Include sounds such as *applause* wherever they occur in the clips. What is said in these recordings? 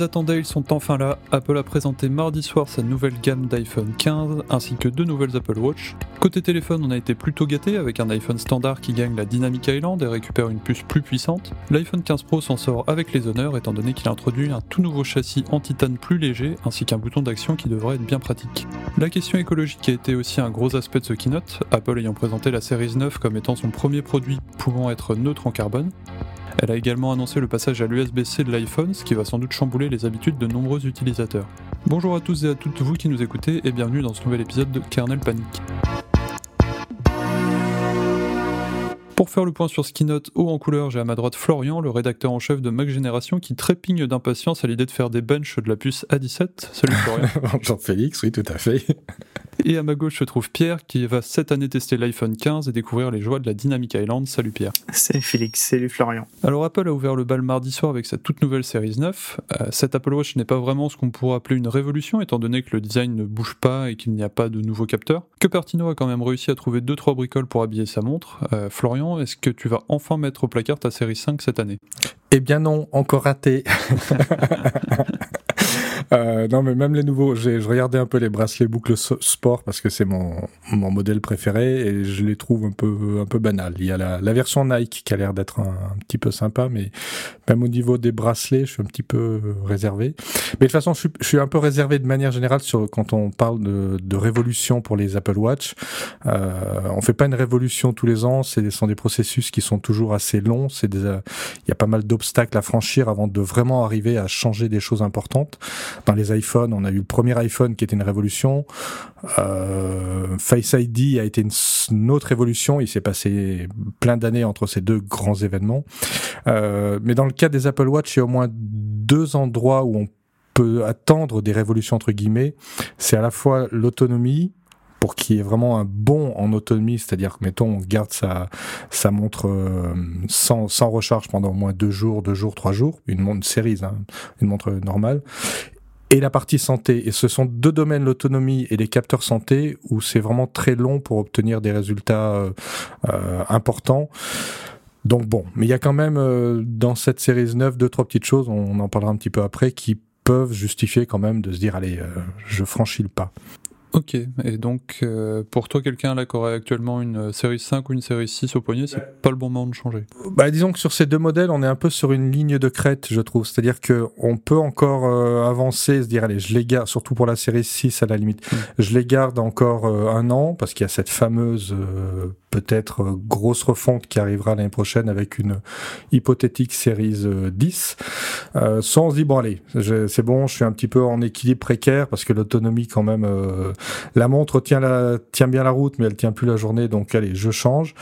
les attendait, ils sont enfin là. Apple a présenté mardi soir sa nouvelle gamme d'iPhone 15 ainsi que deux nouvelles Apple Watch. Côté téléphone, on a été plutôt gâté avec un iPhone standard qui gagne la Dynamic Island et récupère une puce plus puissante. L'iPhone 15 Pro s'en sort avec les honneurs étant donné qu'il introduit un tout nouveau châssis en titane plus léger ainsi qu'un bouton d'action qui devrait être bien pratique. La question écologique a été aussi un gros aspect de ce keynote, Apple ayant présenté la Series 9 comme étant son premier produit pouvant être neutre en carbone. Elle a également annoncé le passage à l'USB-C de l'iPhone, ce qui va sans doute chambouler les habitudes de nombreux utilisateurs. Bonjour à tous et à toutes vous qui nous écoutez et bienvenue dans ce nouvel épisode de Kernel Panic. Pour faire le point sur ce keynote haut en couleur, j'ai à ma droite Florian, le rédacteur en chef de Mac Génération, qui trépigne d'impatience à l'idée de faire des benches de la puce A17. Salut Florian. *laughs* Bonjour Félix, oui tout à fait. Et à ma gauche se trouve Pierre, qui va cette année tester l'iPhone 15 et découvrir les joies de la Dynamic Island. Salut Pierre. Salut Félix, salut Florian. Alors Apple a ouvert le bal mardi soir avec sa toute nouvelle Series 9. Euh, cette Apple Watch n'est pas vraiment ce qu'on pourrait appeler une révolution, étant donné que le design ne bouge pas et qu'il n'y a pas de nouveaux capteurs. Cupertino a quand même réussi à trouver 2-3 bricoles pour habiller sa montre. Euh, Florian, est-ce que tu vas enfin mettre au placard ta série 5 cette année? Eh bien non, encore raté. *laughs* *laughs* Euh, non, mais même les nouveaux, je regardais un peu les bracelets boucles sport parce que c'est mon, mon modèle préféré et je les trouve un peu, un peu banals. Il y a la, la version Nike qui a l'air d'être un, petit peu sympa, mais même au niveau des bracelets, je suis un petit peu réservé. Mais de toute façon, je je suis un peu réservé de manière générale sur quand on parle de, de révolution pour les Apple Watch. Euh, on fait pas une révolution tous les ans, ce sont des processus qui sont toujours assez longs. C'est des, il y a pas mal d'obstacles à franchir avant de vraiment arriver à changer des choses importantes dans les iPhones, on a eu le premier iPhone qui était une révolution. Euh, Face ID a été une, autre révolution. Il s'est passé plein d'années entre ces deux grands événements. Euh, mais dans le cas des Apple Watch, il y a au moins deux endroits où on peut attendre des révolutions entre guillemets. C'est à la fois l'autonomie pour qu'il y ait vraiment un bon en autonomie, c'est-à-dire que mettons on garde sa sa montre euh, sans, sans recharge pendant au moins deux jours, deux jours, trois jours, une montre série, hein, une montre normale, et la partie santé. Et ce sont deux domaines, l'autonomie et les capteurs santé, où c'est vraiment très long pour obtenir des résultats euh, euh importants. Donc bon, mais il y a quand même euh, dans cette série 9 deux trois petites choses, on en parlera un petit peu après, qui peuvent justifier quand même de se dire allez, euh, je franchis le pas. Ok, et donc euh, pour toi, quelqu'un là qui aurait actuellement une euh, série 5 ou une série 6 au poignet, c'est pas le bon moment de changer bah, Disons que sur ces deux modèles, on est un peu sur une ligne de crête, je trouve. C'est-à-dire que on peut encore euh, avancer, se dire, allez, je les garde, surtout pour la série 6 à la limite, mm. je les garde encore un an, parce qu'il y a cette fameuse peut-être grosse refonte qui arrivera l'année prochaine avec une hypothétique série 10. soit on se dit, bon allez, c'est bon, je suis un petit peu en équilibre précaire, parce que l'autonomie quand même la montre tient, la, tient bien la route, mais elle tient plus la journée, donc allez, je change.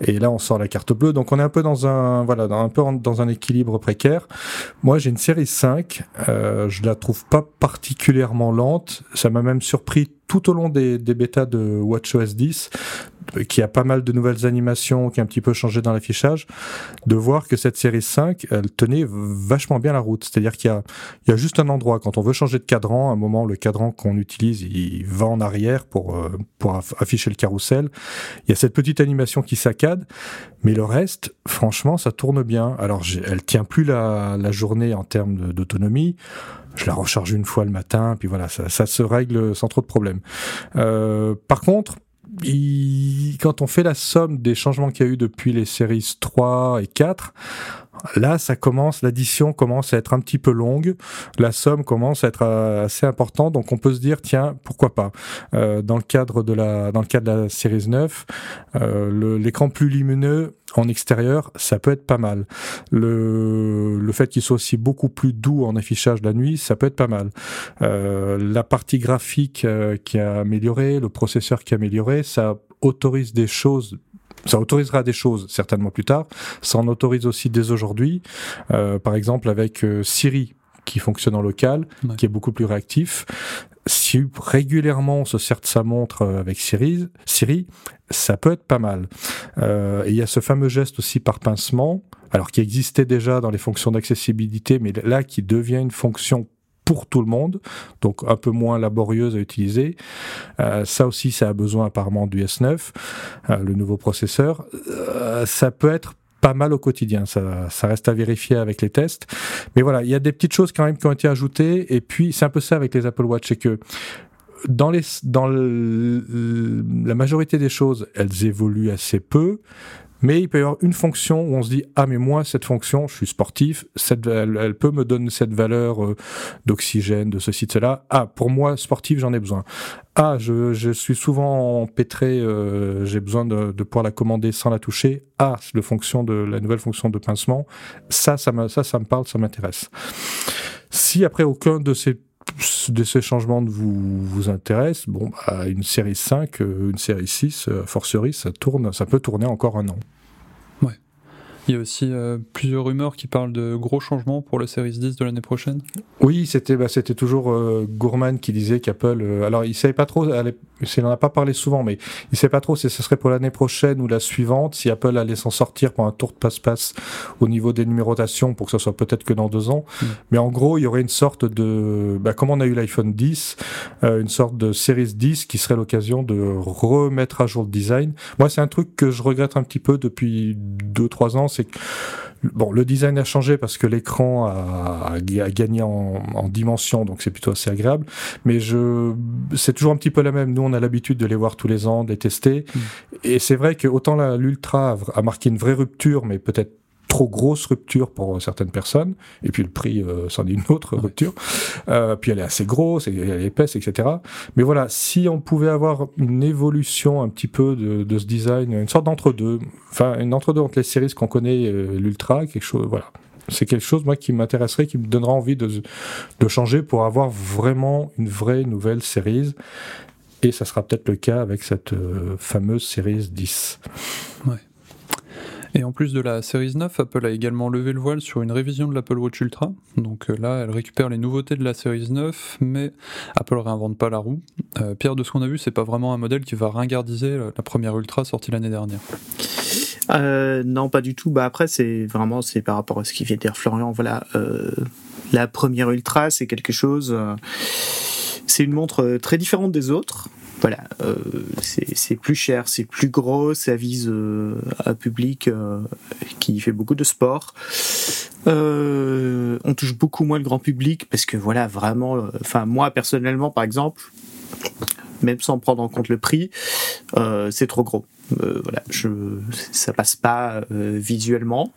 Et là, on sort la carte bleue. Donc on est un peu dans un, voilà, un peu dans un équilibre précaire. Moi, j'ai une série 5. Euh, je la trouve pas particulièrement lente. Ça m'a même surpris tout au long des, des bêtas de WatchOS 10 qui a pas mal de nouvelles animations, qui a un petit peu changé dans l'affichage, de voir que cette série 5, elle tenait vachement bien la route. C'est-à-dire qu'il y a, juste un endroit, quand on veut changer de cadran, à un moment, le cadran qu'on utilise, il va en arrière pour, euh, afficher le carrousel. Il y a cette petite animation qui saccade, mais le reste, franchement, ça tourne bien. Alors, elle tient plus la, la journée en termes d'autonomie je la recharge une fois le matin, puis voilà, ça, ça se règle sans trop de problèmes. Euh, par contre, quand on fait la somme des changements qu'il y a eu depuis les séries 3 et 4, Là, ça commence, l'addition commence à être un petit peu longue, la somme commence à être euh, assez importante, donc on peut se dire tiens pourquoi pas? Euh, dans le cadre de la dans le cadre de la série 9, euh, l'écran plus lumineux en extérieur, ça peut être pas mal. Le, le fait qu'il soit aussi beaucoup plus doux en affichage la nuit, ça peut être pas mal. Euh, la partie graphique euh, qui a amélioré, le processeur qui a amélioré, ça autorise des choses ça autorisera des choses certainement plus tard. Ça en autorise aussi dès aujourd'hui. Euh, par exemple avec euh, Siri qui fonctionne en local, qui est beaucoup plus réactif. Si régulièrement on se sert de sa montre euh, avec Siri, Siri ça peut être pas mal. Euh, et il y a ce fameux geste aussi par pincement, alors qui existait déjà dans les fonctions d'accessibilité, mais là qui devient une fonction pour tout le monde, donc un peu moins laborieuse à utiliser. Euh, ça aussi, ça a besoin apparemment du S9, euh, le nouveau processeur. Euh, ça peut être pas mal au quotidien. Ça, ça reste à vérifier avec les tests. Mais voilà, il y a des petites choses quand même qui ont été ajoutées. Et puis, c'est un peu ça avec les Apple Watch, c'est que dans, les, dans la majorité des choses, elles évoluent assez peu. Mais il peut y avoir une fonction où on se dit ah mais moi cette fonction, je suis sportif, cette, elle, peut me donner cette valeur euh, d'oxygène, de ceci de cela. Ah pour moi sportif j'en ai besoin. Ah je, je suis souvent empêtré, euh, j'ai besoin de, de, pouvoir la commander sans la toucher. Ah le fonction de la nouvelle fonction de pincement, ça ça me ça ça me parle, ça m'intéresse. Si après aucun de ces de ces changements vous, vous intéresse, bon, bah, une série 5, euh, une série 6, euh, forcerie, ça tourne, ça peut tourner encore un an. Il y a aussi euh, plusieurs rumeurs qui parlent de gros changements pour la Series 10 de l'année prochaine. Oui, c'était bah, c'était toujours euh, Gourman qui disait qu'Apple. Euh, alors, il savait pas trop. Il n'en a pas parlé souvent, mais il savait pas trop si ce serait pour l'année prochaine ou la suivante, si Apple allait s'en sortir pour un tour de passe-passe au niveau des numérotations pour que ce soit peut-être que dans deux ans. Mm. Mais en gros, il y aurait une sorte de, bah, comme on a eu l'iPhone 10, une sorte de Series 10 qui serait l'occasion de remettre à jour le design. Moi, c'est un truc que je regrette un petit peu depuis deux trois ans c'est que bon, le design a changé parce que l'écran a, a, gagné en, en dimension, donc c'est plutôt assez agréable. Mais je, c'est toujours un petit peu la même. Nous, on a l'habitude de les voir tous les ans, de les tester. Mm. Et c'est vrai que autant l'Ultra a marqué une vraie rupture, mais peut-être trop grosse rupture pour certaines personnes, et puis le prix, euh, c'en est une autre rupture. Euh, puis elle est assez grosse, elle est épaisse, etc. Mais voilà, si on pouvait avoir une évolution un petit peu de, de ce design, une sorte d'entre-deux, enfin une entre-deux entre les séries qu'on connaît, euh, l'Ultra, quelque chose, voilà. C'est quelque chose, moi, qui m'intéresserait, qui me donnera envie de, de changer pour avoir vraiment une vraie nouvelle série. Et ça sera peut-être le cas avec cette euh, fameuse série 10. Ouais. Et en plus de la Series 9, Apple a également levé le voile sur une révision de l'Apple Watch Ultra. Donc euh, là, elle récupère les nouveautés de la Series 9, mais Apple réinvente pas la roue. Euh, Pierre, de ce qu'on a vu, c'est pas vraiment un modèle qui va ringardiser la première Ultra sortie l'année dernière. Euh, non, pas du tout. Bah après, c'est vraiment c'est par rapport à ce qu'il vient de dire Florian. Voilà, la première Ultra, c'est quelque chose. c'est une montre très différente des autres voilà, euh, c'est plus cher, c'est plus gros, ça vise euh, un public euh, qui fait beaucoup de sport. on touche beaucoup moins le grand public parce que voilà, vraiment, enfin moi personnellement par exemple, même sans prendre en compte le prix, c'est trop gros. voilà, je, ça passe pas visuellement.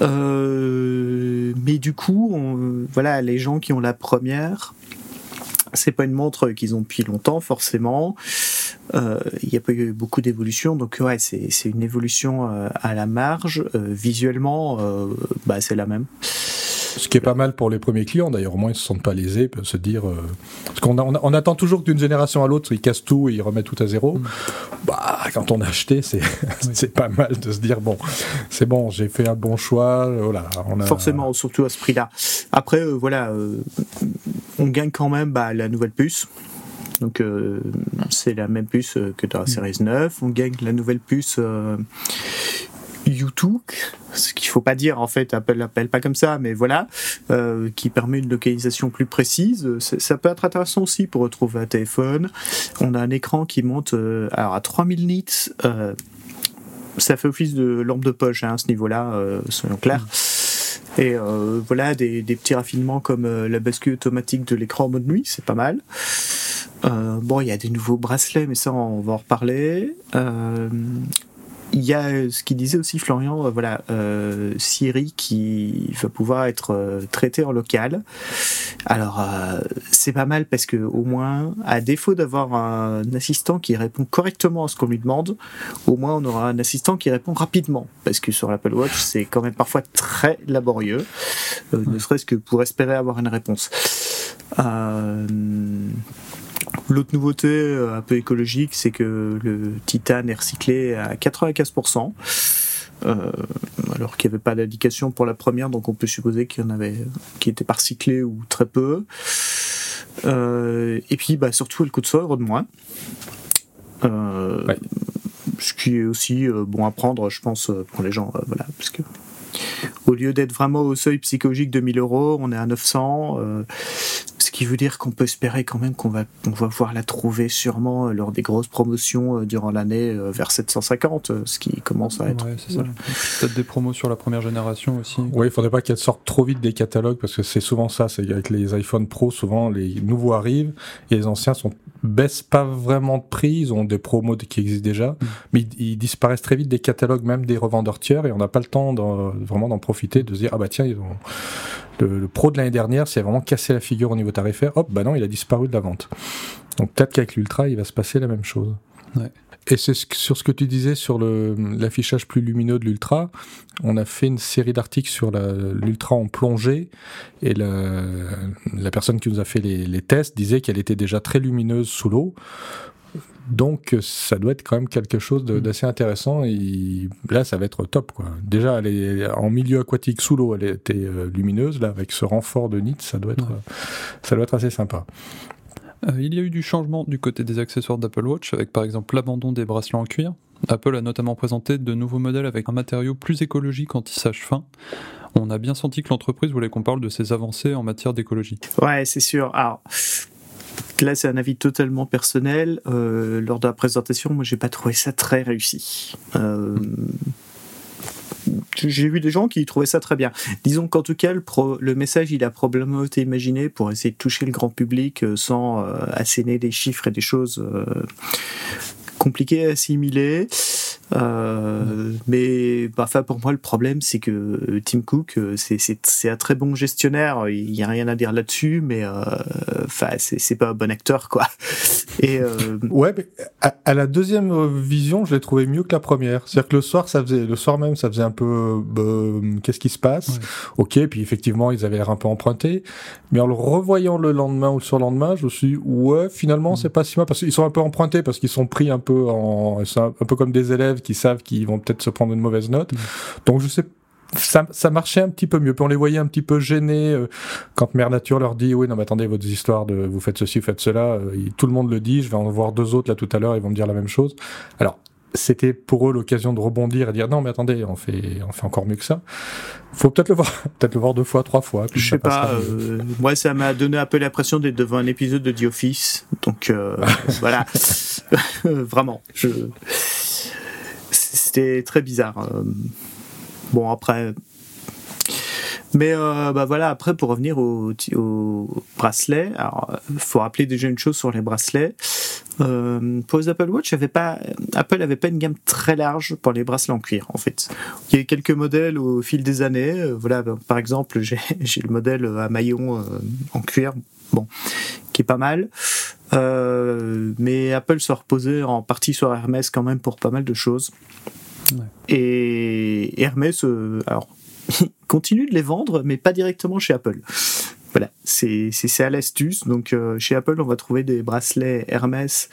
mais du coup, voilà, les gens qui ont la première c'est pas une montre qu'ils ont depuis longtemps forcément. Euh, il n'y a pas eu beaucoup d'évolution, donc ouais, c'est une évolution euh, à la marge. Euh, visuellement, bah, c'est la même. Ce qui est pas mal pour les premiers clients, d'ailleurs, au moins ils se sentent pas lésés, ils peuvent se dire. Parce qu'on on, attend toujours d'une génération à l'autre, ils cassent tout et ils remettent tout à zéro. Mm. Bah, quand on a acheté, c'est *laughs* pas mal de se dire bon, c'est bon, j'ai fait un bon choix. Voilà, on a... Forcément, surtout à ce prix-là. Après, voilà, on gagne quand même bah, la nouvelle puce. Donc euh, c'est la même puce que dans la mm. Series 9. On gagne la nouvelle puce euh, YouTube, ce qu'il faut pas dire en fait, Apple l'appelle pas comme ça, mais voilà, euh, qui permet une localisation plus précise. Ça peut être intéressant aussi pour retrouver un téléphone. On a un écran qui monte alors à 3000 nits. ça fait office de lampe de poche hein, à ce niveau-là, soyons clairs. Mm. Et euh, voilà, des, petits raffinements comme euh, la bascule automatique de l'écran en mode nuit, c'est pas mal. Euh, bon, il y a des nouveaux bracelets, mais ça, on va en reparler il y a euh, ce qu'il disait aussi Florian, euh, voilà, euh, Siri qui va pouvoir être euh, traité en local. Alors c'est pas mal parce que au moins, à défaut d'avoir un assistant qui répond correctement à ce qu'on lui demande, au moins on aura un assistant qui répond rapidement. Parce que sur l'Apple Watch, c'est quand même parfois très laborieux, ne serait-ce que pour espérer avoir une réponse. Euh, L'autre nouveauté euh, un peu écologique, c'est que le titane est recyclé à 95%. Euh, alors qu'il n'y avait pas d'indication pour la première, donc on peut supposer qu'il y en avait qui n'étaient pas recyclés ou très peu. Euh, et puis bah, surtout, elle coûte 100 euros de moins. Ce qui est aussi bon à prendre, je pense, pour les gens. voilà, parce que au lieu d'être vraiment au seuil psychologique de 1000 euros, on est à 900 qui veut dire qu'on peut espérer quand même qu'on va, on va voir la trouver sûrement euh, lors des grosses promotions euh, durant l'année vers 750, ce qui commence à être. Ouais, c'est ça. Peut-être des promos sur la première génération aussi. Oui, il faudrait pas qu'elles sortent trop vite des catalogues parce que c'est souvent ça. C'est avec les iPhone Pro, souvent les nouveaux arrivent et les anciens sont baissent pas vraiment de prix. Ils ont des promos qui existent déjà, mm. mais ils, disparaissent très vite des catalogues, même des revendeurs tiers, et on n'a pas le temps vraiment d'en profiter, de se dire ah bah tiens ils ont le, pro de l'année dernière s'est vraiment cassé la figure au niveau tarifaire, hop, bah non, il a disparu de la vente. Donc peut-être qu'avec l'Ultra, il va se passer la même chose. Et c'est sur ce que tu disais sur l'affichage plus lumineux de l'Ultra. On a fait une série d'articles sur l'Ultra en plongée et la, la, personne qui nous a fait les, les tests disait qu'elle était déjà très lumineuse sous l'eau. Donc ça doit être quand même quelque chose mm. d'assez intéressant et là ça va être top quoi. Déjà elle est en milieu aquatique sous l'eau, elle était euh, lumineuse là avec ce renfort de nit, ça doit être ça doit être assez sympa. Euh, il y a eu du changement du côté des accessoires d'Apple Watch avec par exemple l'abandon des bracelets en cuir. Apple a notamment présenté de nouveaux modèles avec un matériau plus écologique anti-sage fin. On a bien senti que l'entreprise voulait qu'on parle de ses avancées en matière d'écologie. Ouais, c'est sûr. Alors, là c'est un avis totalement personnel. Euh, lors de la présentation, moi j'ai pas trouvé ça très réussi. Euh, j'ai vu des gens qui trouvaient ça très bien. Disons qu'en tout cas, le, message, il a probablement été imaginé pour essayer de toucher le grand public euh, sans asséner des chiffres et des choses compliquées à assimiler. Euh, mais bah, enfin, pour moi, le problème, c'est que euh, Tim Cook, euh, c'est un très bon gestionnaire. Il n'y a rien à dire là-dessus, mais enfin, c'est pas un bon acteur, quoi. *laughs* Et ouais, mais à, la deuxième vision, je l'ai trouvé mieux que la première. C'est-à-dire que le soir, ça faisait, le soir même, ça faisait un peu, bah, qu'est-ce qui se passe? Ok, puis effectivement, ils avaient l'air un peu empruntés. Mais en le revoyant le lendemain ou le surlendemain, je me suis dit, ouais, finalement, mm. c'est pas si mal parce qu'ils sont un peu empruntés parce qu'ils sont pris un peu en, un peu comme des élèves qui savent qu'ils vont peut-être se prendre une mauvaise note. Donc je sais ça, ça, marchait un petit peu mieux. Puis on les voyait un petit peu gênés euh, quand Mère Nature leur dit oui non mais attendez votre histoire de vous faites ceci vous faites cela. Euh, tout le monde le dit. Je vais en voir deux autres là tout à l'heure. Ils vont me dire la même chose. Alors c'était pour eux l'occasion de rebondir et dire non mais attendez on fait on fait encore mieux que ça. Faut peut-être le voir *laughs* peut-être le voir deux fois trois fois. je sais pas. Euh, moi ça m'a donné un peu l'impression d'être devant un épisode de The Office. Donc *laughs* voilà *laughs* vraiment je c'était très bizarre. Euh. Bon, après. Mais euh, bah voilà, après, pour revenir au, au bracelet, alors, faut rappeler déjà une chose sur les bracelets. Euh, pour les Apple Watch, avait pas, Apple n'avait pas une gamme très large pour les bracelets en cuir, en fait. Il y a quelques modèles au fil des années. voilà, par exemple, j'ai *laughs* le modèle à maillon en cuir, bon, qui est pas mal. Mais Apple se reposait en partie sur Hermès quand même pour pas mal de choses. Et Hermès, euh, alors, *laughs* continue de les vendre, mais pas directement chez Apple. Voilà, c'est à l'astuce. Donc euh, chez Apple, on va trouver des bracelets Hermès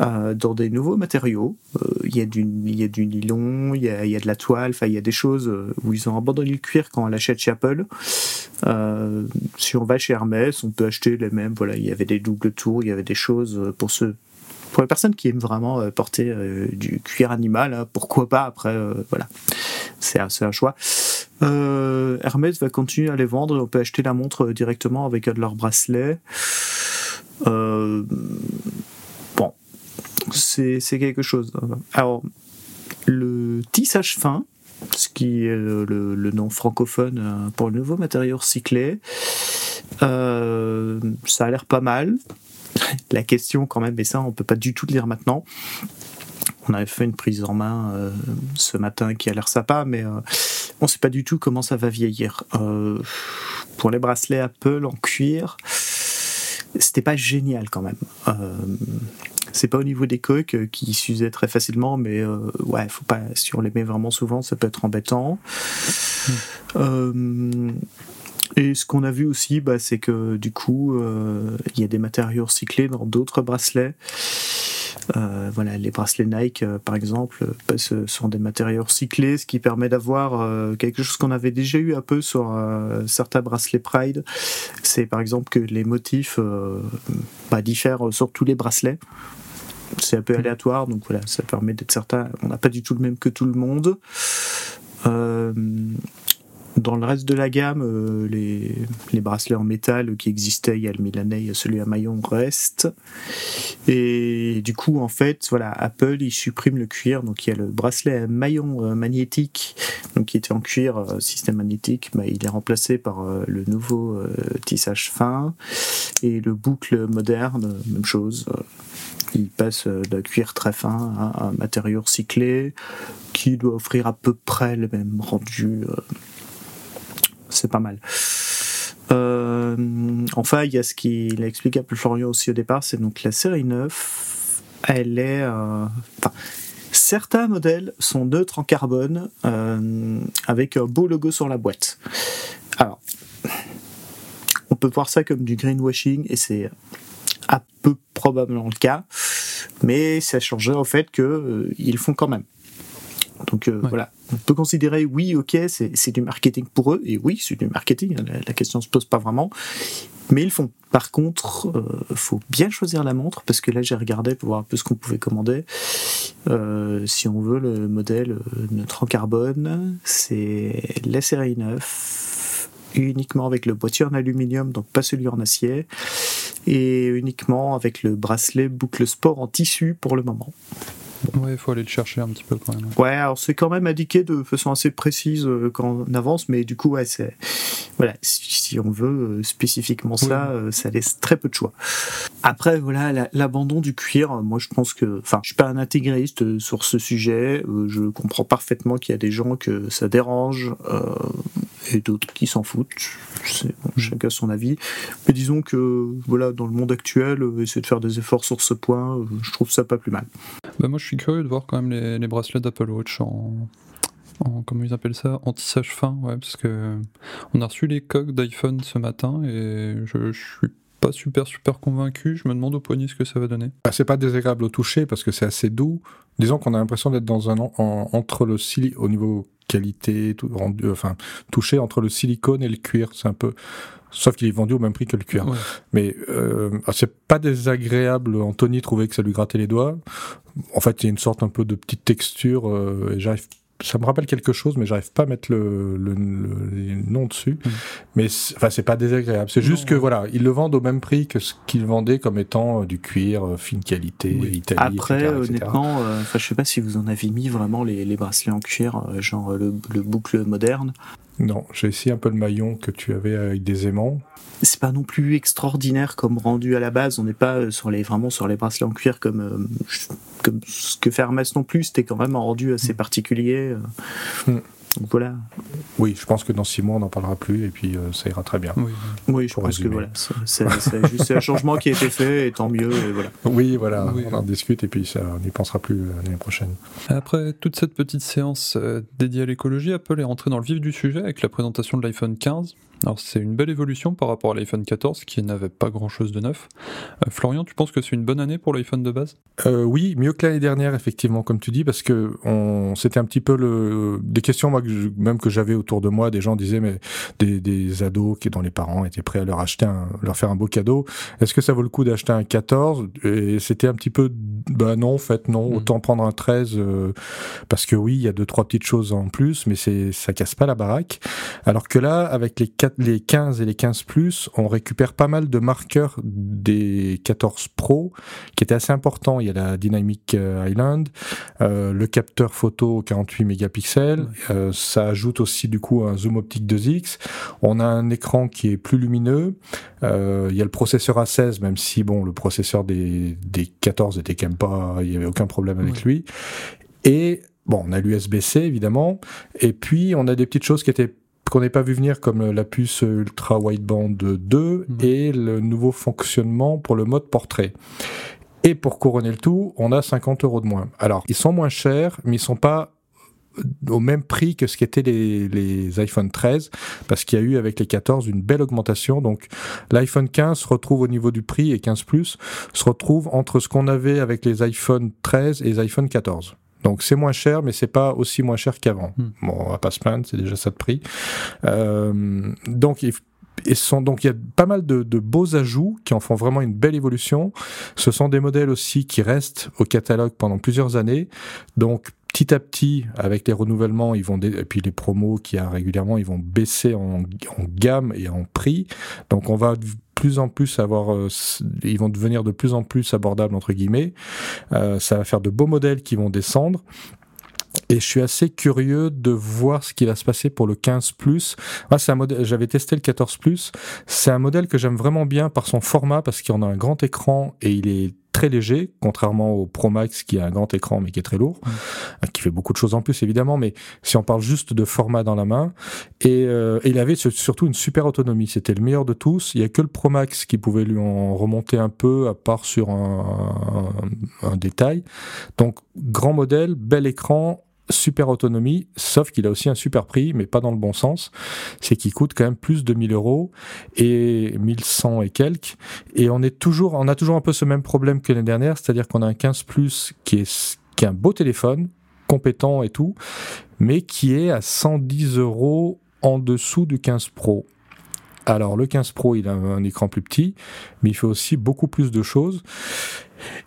euh, dans des nouveaux matériaux. Il y, a du, y a du nylon, il y a, y a, de la toile, enfin il y a des choses où ils ont abandonné le cuir quand on l'achète chez Apple. si on va chez Hermès, on peut acheter les mêmes. Voilà, il y avait des doubles tours, il y avait des choses pour ceux pour les personnes qui aiment vraiment euh, porter euh, du cuir animal, hein, pourquoi pas Après, euh, voilà, c'est un, choix. Hermès va continuer à les vendre et on peut acheter la montre directement avec de leur bracelet. bon, c'est quelque chose. Alors, le tissage fin, ce qui est le, nom francophone pour le nouveau matériau recyclé, ça a l'air pas mal la question quand même, et ça on peut pas du tout le lire maintenant. On avait fait une prise en main euh, ce matin qui a l'air sympa, mais euh, on sait pas du tout comment ça va vieillir. Euh, pour les bracelets Apple en cuir, c'était pas génial quand même. c'est pas au niveau des coques qui s'usaient très facilement, mais ouais, faut pas. Si on les met vraiment souvent, ça peut être embêtant. Mmh. Et ce qu'on a vu aussi, bah, c'est que du coup, euh, il y a des matériaux recyclés dans d'autres bracelets. Euh, voilà, les bracelets Nike, euh, par exemple, bah, ce sont des matériaux recyclés, ce qui permet d'avoir quelque chose qu'on avait déjà eu un peu sur certains bracelets Pride. C'est par exemple que les motifs bah, diffèrent sur tous les bracelets. C'est un peu aléatoire, donc voilà, ça permet d'être certain. On n'a pas du tout le même que tout le monde. Dans le reste de la gamme, euh, les, les, bracelets en métal qui existaient, il y a le Milanais, il y a celui à maillon reste. Et du coup, en fait, voilà, Apple, il supprime le cuir. Donc, il y a le bracelet à maillon euh, magnétique, donc qui était en cuir, euh, système magnétique, mais il est remplacé par le nouveau tissage fin. Et le boucle moderne, même chose. il passe de cuir très fin à un matériau recyclé qui doit offrir à peu près le même rendu c'est pas mal. Euh, enfin, il y a ce qu'il a expliqué peu Florian aussi au départ, c'est donc la série 9, elle est... Euh, certains modèles sont neutres en carbone euh, avec un beau logo sur la boîte. Alors, on peut voir ça comme du greenwashing et c'est à peu probablement le cas, mais ça change en fait qu'ils font quand même. Donc voilà, on peut considérer, oui, ok, c'est du marketing pour eux, et oui, c'est du marketing, la, la, question se pose pas vraiment, mais ils font. Par contre, il euh, faut bien choisir la montre, parce que là, j'ai regardé pour voir un peu ce qu'on pouvait commander. Euh, si on veut le modèle euh, neutre en carbone, c'est la série 9, uniquement avec le boîtier en aluminium, donc pas celui en acier, et uniquement avec le bracelet boucle sport en tissu pour le moment. Ouais, il faut aller le chercher un petit peu quand même. Ouais, alors c'est quand même indiqué de façon assez précise euh, quand on avance, mais du coup, ouais, c'est. Voilà, si, on veut euh, spécifiquement ça, euh, ça laisse très peu de choix. Après, voilà, l'abandon du cuir, moi je pense que. Enfin, je suis pas un intégriste sur ce sujet, je comprends parfaitement qu'il y a des gens que ça dérange et d'autres qui s'en foutent. Bon, mm. chacun son avis. Mais disons que, voilà, dans le monde actuel, essayer de faire des efforts sur ce point, je trouve ça pas plus mal. Bah moi je suis curieux de voir quand même les, bracelets d'Apple Watch en, en, comment ils appellent ça, en tissage fin, ouais, parce que on a reçu les coques d'iPhone ce matin et je, je suis pas super super convaincu. Je me demande au poignet ce que ça va donner. Bah, c'est pas désagréable au toucher parce que c'est assez doux. Disons qu'on a l'impression d'être dans un entre le silicone au niveau qualité, tout, rendu, enfin touché entre le silicone et le cuir. C'est un peu sauf qu'il est vendu au même prix que le cuir. Mais euh, ah, c'est pas désagréable. Anthony trouvait que ça lui grattait les doigts. En fait, il y a une sorte un peu de petite texture. Euh, et j'arrive ça me rappelle quelque chose, mais j'arrive pas à mettre le, le, nom dessus. Mm. Mais enfin, c'est pas désagréable. C'est juste que voilà, ils le vendent au même prix que ce qu'ils vendaient comme étant euh, du cuir, euh, fine qualité, oui. Après, honnêtement, euh, enfin, je sais pas si vous en avez mis vraiment les, les bracelets en cuir, genre le, le boucle moderne. Non, j'ai essayé un peu le maillon que tu avais avec des aimants. C'est pas non plus extraordinaire comme rendu à la base. On n'est pas sur les vraiment sur les bracelets en cuir comme comme ce que fait Hermès non plus. C'était quand même un rendu assez particulier. Mm. Donc voilà. Oui, je pense que dans six mois, on n'en parlera plus et puis euh, ça ira très bien. Oui, je pense que voilà, c'est *laughs* juste un changement qui a été fait et tant mieux. voilà. Oui, voilà, on en discute et puis ça, on n'y pensera plus euh, l'année prochaine. Après toute cette petite séance euh, dédiée à l'écologie, Apple est rentré dans le vif du sujet avec la présentation de l'iPhone 15 alors c'est une belle évolution par rapport à l'iPhone 14 qui n'avait pas grand chose de neuf. Euh, Florian, tu penses que c'est une bonne année pour l'iPhone de base? Euh, Oui, mieux que l'année dernière effectivement, comme tu dis, parce que on... c'était un petit peu le... des questions moi, que même que j'avais autour de moi, des gens disaient mais des, des ados qui dont les parents étaient prêts à leur acheter un... leur faire un beau cadeau, est-ce que ça vaut le coup d'acheter un 14 Et c'était un petit peu bah non, en fait non, hmm. autant prendre un 13 euh, parce que oui, il y a deux trois petites choses en plus, mais c'est ça casse pas la baraque. Alors que là, avec les 4 les 15 et les 15 Plus, on récupère pas mal de marqueurs des 14 Pro qui étaient assez importants. Il y a la Dynamic euh, Island, euh, le capteur photo 48 mégapixels. Euh, ça ajoute aussi du coup un zoom optique 2x. On a un écran qui est plus lumineux. Euh, il y a le processeur A16, même si bon, le processeur des, des 14 était quand même pas, il y avait aucun problème avec lui. Et Bon, on a l'USB-C évidemment, et puis on a des petites choses qui étaient qu'on n'ait pas vu venir comme la puce ultra wideband 2 mm. et le nouveau fonctionnement pour le mode portrait. Et pour couronner le tout, on a 50 euros de moins. Alors, ils sont moins chers, mais ils sont pas au même prix que ce qu'étaient les, les iPhone 13 parce qu'il y a eu avec les 14 une belle augmentation donc l'iPhone 15 se retrouve au niveau du prix et 15 Plus se retrouve entre ce qu'on avait avec les iPhone 13 et les iPhone 14 donc c'est moins cher, mais c'est pas aussi moins cher qu'avant. Hmm. Bon, on va pas se plaindre, c'est déjà ça de prix. Euh, donc il et sont, donc il y a pas mal de, de, beaux ajouts qui en font vraiment une belle évolution. Ce sont des modèles aussi qui restent au catalogue pendant plusieurs années. Donc petit à petit, avec les renouvellements, ils vont et puis les promos qui a régulièrement, ils vont baisser en, gamme et en prix. Donc on va plus en plus avoir, euh, ils vont devenir de plus en plus abordables entre guillemets. Euh, ça va faire de beaux modèles qui vont descendre. Et je suis assez curieux de voir ce qui va se passer pour le 15 Plus. Moi, c'est un modèle, j'avais testé le 14 Plus. C'est un modèle que j'aime vraiment bien par son format parce qu'il en a un grand écran et il est très léger, contrairement au Pro Max qui a un grand écran mais qui est très lourd, euh, qui fait beaucoup de choses en plus évidemment, mais si on parle juste de format dans la main, et, euh, il avait surtout une super autonomie, c'était le meilleur de tous, il y a que le Pro Max qui pouvait lui en remonter un peu, à part sur un, un détail. Donc grand modèle, bel écran, super autonomie, sauf qu'il a aussi un super prix, mais pas dans le bon sens. C'est qu'il coûte quand même plus de 1000 euros et 1100 et quelques. Et on est toujours, on a toujours un peu ce même problème que l'année dernière, c'est-à-dire qu'on a un 15 Plus qui est, qui est un beau téléphone, compétent et tout, mais qui est à 110 euros en dessous du 15 Pro. Alors le 15 Pro, il a un écran plus petit, mais il fait aussi beaucoup plus de choses.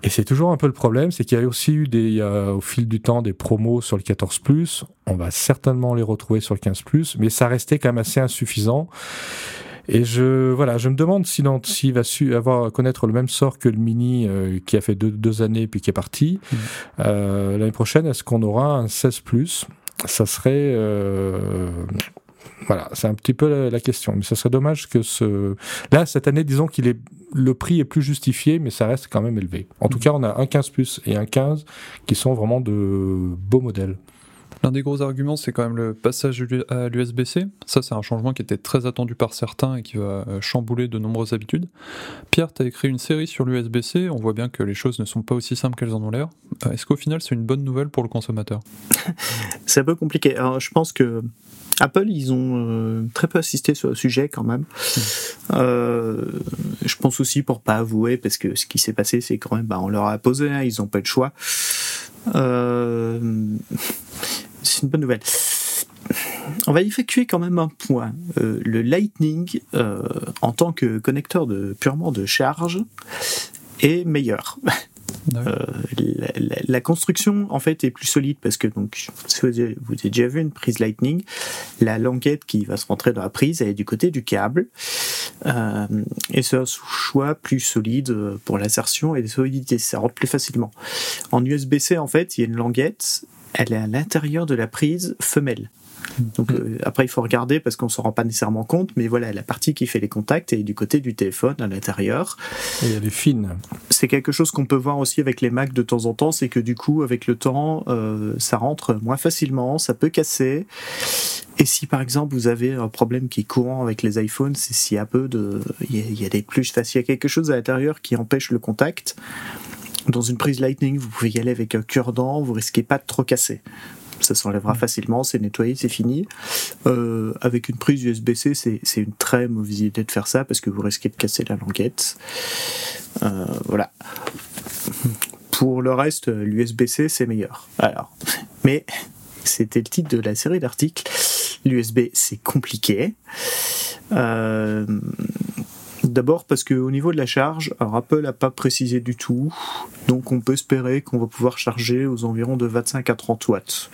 Et c'est toujours un peu le problème, c'est qu'il y a aussi eu des, au fil du temps des promos sur le 14 Plus. On va certainement les retrouver sur le 15 Plus, mais ça restait quand même assez insuffisant. Et je voilà, je me demande s'il va su avoir connaître le même sort que le Mini euh, qui a fait deux, années puis qui est parti. Mmh. Euh, l'année prochaine, est-ce qu'on aura un 16 Plus? Ça serait euh, voilà, c'est un petit peu la, question. Mais ce serait dommage que ce. Là, cette année, disons qu'il est le prix est plus justifié, mais ça reste quand même élevé. En tout mm. cas, on a un 15 Plus et un 15 qui sont vraiment de beaux modèles. L'un des gros arguments, c'est quand même le passage à l'USB-C. Ça, c'est un changement qui était très attendu par certains et qui va euh, chambouler de nombreuses habitudes. Pierre, tu as écrit une série sur l'USB-C. On voit bien que les choses ne sont pas aussi simples qu'elles en ont l'air. Euh, est-ce qu'au final, c'est une bonne nouvelle pour le consommateur? *laughs* C'est un peu compliqué. Alors, je pense que Apple, ils ont euh, très peu assisté sur le sujet quand même. Hmm. Euh, je pense aussi pour pas avouer, parce que ce qui s'est passé, c'est quand même, bah, on leur a posé, hein, ils n'ont pas de choix. Euh, c'est une bonne nouvelle. On va effectuer quand même un point. le Lightning, en tant que connecteur de, purement de charge, est meilleur. Euh, la, construction en fait est plus solide parce que donc si vous avez, déjà vu une prise Lightning, la languette qui va se rentrer dans la prise est du côté du câble euh, et c'est un choix plus solide pour l'insertion et la solidité, ça rentre plus facilement. En USB-C en fait il y a une languette, elle est à l'intérieur de la prise femelle. Donc mm. euh, après, il faut regarder parce qu'on ne s'en rend pas nécessairement compte, mais voilà, la partie qui fait les contacts est du côté du téléphone à l'intérieur. Et elle est fine. C'est quelque chose qu'on peut voir aussi avec les Mac de temps en temps, c'est que du coup, avec le temps, euh, ça rentre moins facilement, ça peut casser. Et si par exemple vous avez un problème qui est courant avec les iPhones, c'est s'il y a peu de, il y, a des plus, il y a quelque chose à l'intérieur qui empêche le contact. Dans une prise Lightning, vous pouvez y aller avec un cure-dent, vous risquez pas de trop casser ça s'enlèvera mm. facilement, c'est nettoyé, c'est fini. Euh, avec une prise USB-C, c'est une très mauvaise idée de faire ça parce que vous risquez de casser la languette. Euh, voilà. Pour le reste, l'USB-C, c'est meilleur. Alors, mais c'était le titre de la série d'articles. L'USB, c'est compliqué. Euh, D'abord parce qu'au niveau de la charge, Apple n'a pas précisé du tout, donc on peut espérer qu'on va pouvoir charger aux environs de 25 à 30 watts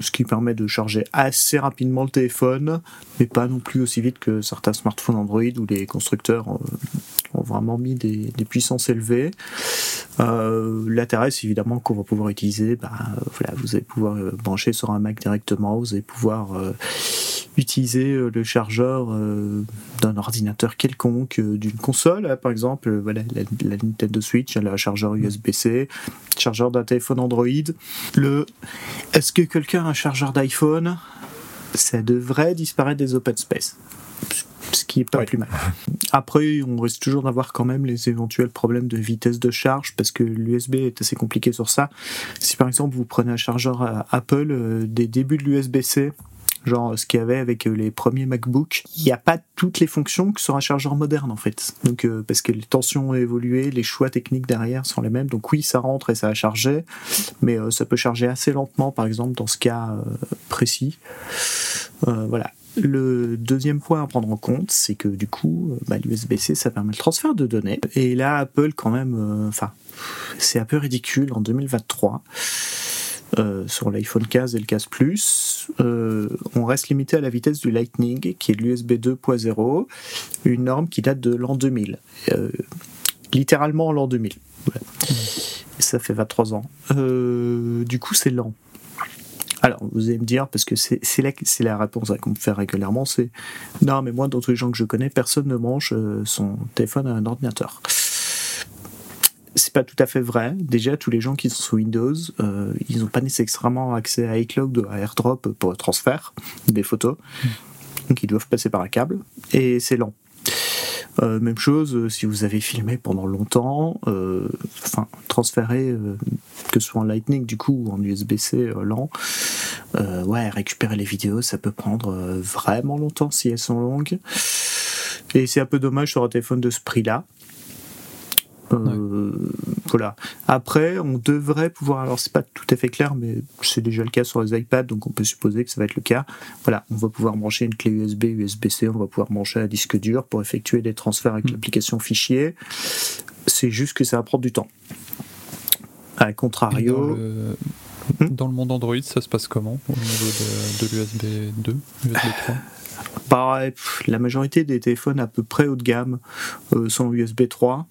ce qui permet de charger assez rapidement le téléphone, mais pas non plus aussi vite que certains smartphones Android où les constructeurs euh, ont vraiment mis des, puissances élevées. Euh, L'intérêt, c'est évidemment qu'on va pouvoir utiliser, bah, vous allez pouvoir euh, brancher sur un Mac directement, vous allez pouvoir utiliser le chargeur d'un ordinateur quelconque, d'une console, hein, par exemple, voilà, la, la, Nintendo Switch, elle a un chargeur USB-C, chargeur d'un téléphone Android. Le, est-ce que quelqu'un un chargeur d'iPhone, ça devrait disparaître des open space. Ce qui est pas plus mal. Après, on risque toujours d'avoir quand même les éventuels problèmes de vitesse de charge parce que l'USB est assez compliqué sur ça. Si par exemple vous prenez un chargeur Apple euh, des débuts de l'USB-C, genre ce qu'il y avait avec euh, les premiers MacBook, il n'y a pas toutes les fonctions que sur un chargeur moderne en fait. Donc euh, parce que les tensions ont évolué, les choix techniques derrière sont les mêmes. Donc oui, ça rentre et ça a chargé, mais euh, ça peut charger assez lentement par exemple dans ce cas précis. voilà. Le deuxième point à prendre en compte, c'est que du coup, bah, l'USB-C, ça permet le transfert de données. Et là, Apple, quand même, enfin, c'est un peu ridicule en 2023 euh, sur l'iPhone 15 et le 15 Plus, euh, on reste limité à la vitesse du Lightning, qui est l'USB 2.0, une norme qui date de l'an 2000. Euh, littéralement l'an 2000. ça fait 23 ans. du coup, c'est lent. Alors, vous allez me dire, parce que c'est la, la réponse qu'on me fait régulièrement, c'est non, mais moi, dans tous les gens que je connais, personne ne branche son téléphone à un ordinateur c'est pas tout à fait vrai. Déjà, tous les gens qui sont sous Windows, euh, ils n'ont pas nécessairement accès à iCloud ou à AirDrop pour le transfert des photos. Donc, ils doivent passer par un câble et c'est lent. Euh, même chose euh, si vous avez filmé pendant longtemps, enfin transférer que ce soit en Lightning du coup ou en USB-C lent, ouais récupérer les vidéos ça peut prendre vraiment longtemps si elles sont longues. Et c'est un peu dommage sur un téléphone de ce prix-là. Euh, voilà. Après, on devrait pouvoir. Alors, c'est pas tout à fait clair, mais c'est déjà le cas sur les iPads, donc on peut supposer que ça va être le cas. Voilà, on va pouvoir brancher une clé USB, USB-C, on va pouvoir brancher un disque dur pour effectuer des transferts avec mm. l'application fichier. C'est juste que ça va prendre du temps. A contrario. Hmm dans le... monde Android, ça se passe comment au niveau de, l'USB 2, USB 3 Pareil, la majorité des téléphones à peu près haut de gamme euh, sont USB 3.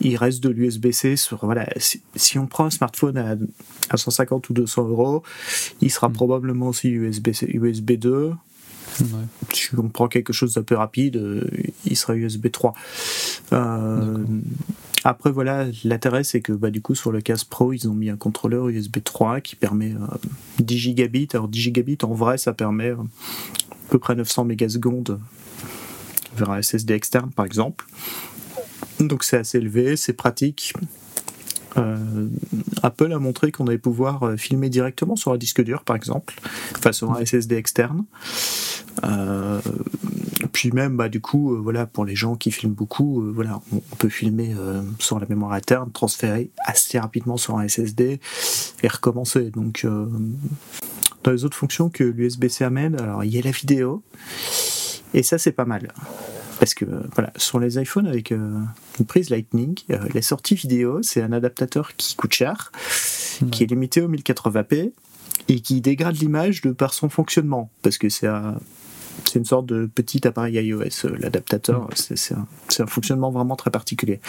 Il reste de l'USB-C sur. Voilà, si, on prend un smartphone à, 150 ou 200 euros, il sera mm. probablement aussi USB, USB 2. Si on prend quelque chose d'un peu rapide, euh, il sera USB 3. Euh, après, voilà, l'intérêt, c'est que bah, du coup, sur le casque Pro, ils ont mis un contrôleur USB 3 qui permet 10 euh, gigabits. Alors, 10 gigabits, en vrai, ça permet à peu près 900 mégasecondes vers un SSD externe, par exemple. Donc c'est assez élevé, c'est pratique. Euh, Apple a montré qu'on allait pouvoir euh, filmer directement sur un disque dur, par exemple, enfin sur un SSD externe. Euh, puis même, bah, du coup, voilà, pour les gens qui filment beaucoup, on, peut filmer sur la mémoire interne, transférer assez rapidement sur un SSD et recommencer. Donc, dans les autres fonctions que l'USB-C amène, alors il y a la vidéo, et ça c'est pas mal. Parce que voilà, sur les iPhones avec euh, une prise Lightning, euh, les sorties vidéo, c'est un adaptateur qui coûte cher, qui est limité au 1080p et qui dégrade l'image de par son fonctionnement, parce que c'est un, c'est une sorte de petit appareil iOS. Euh, l'adaptateur, c'est, un, un, fonctionnement vraiment très particulier.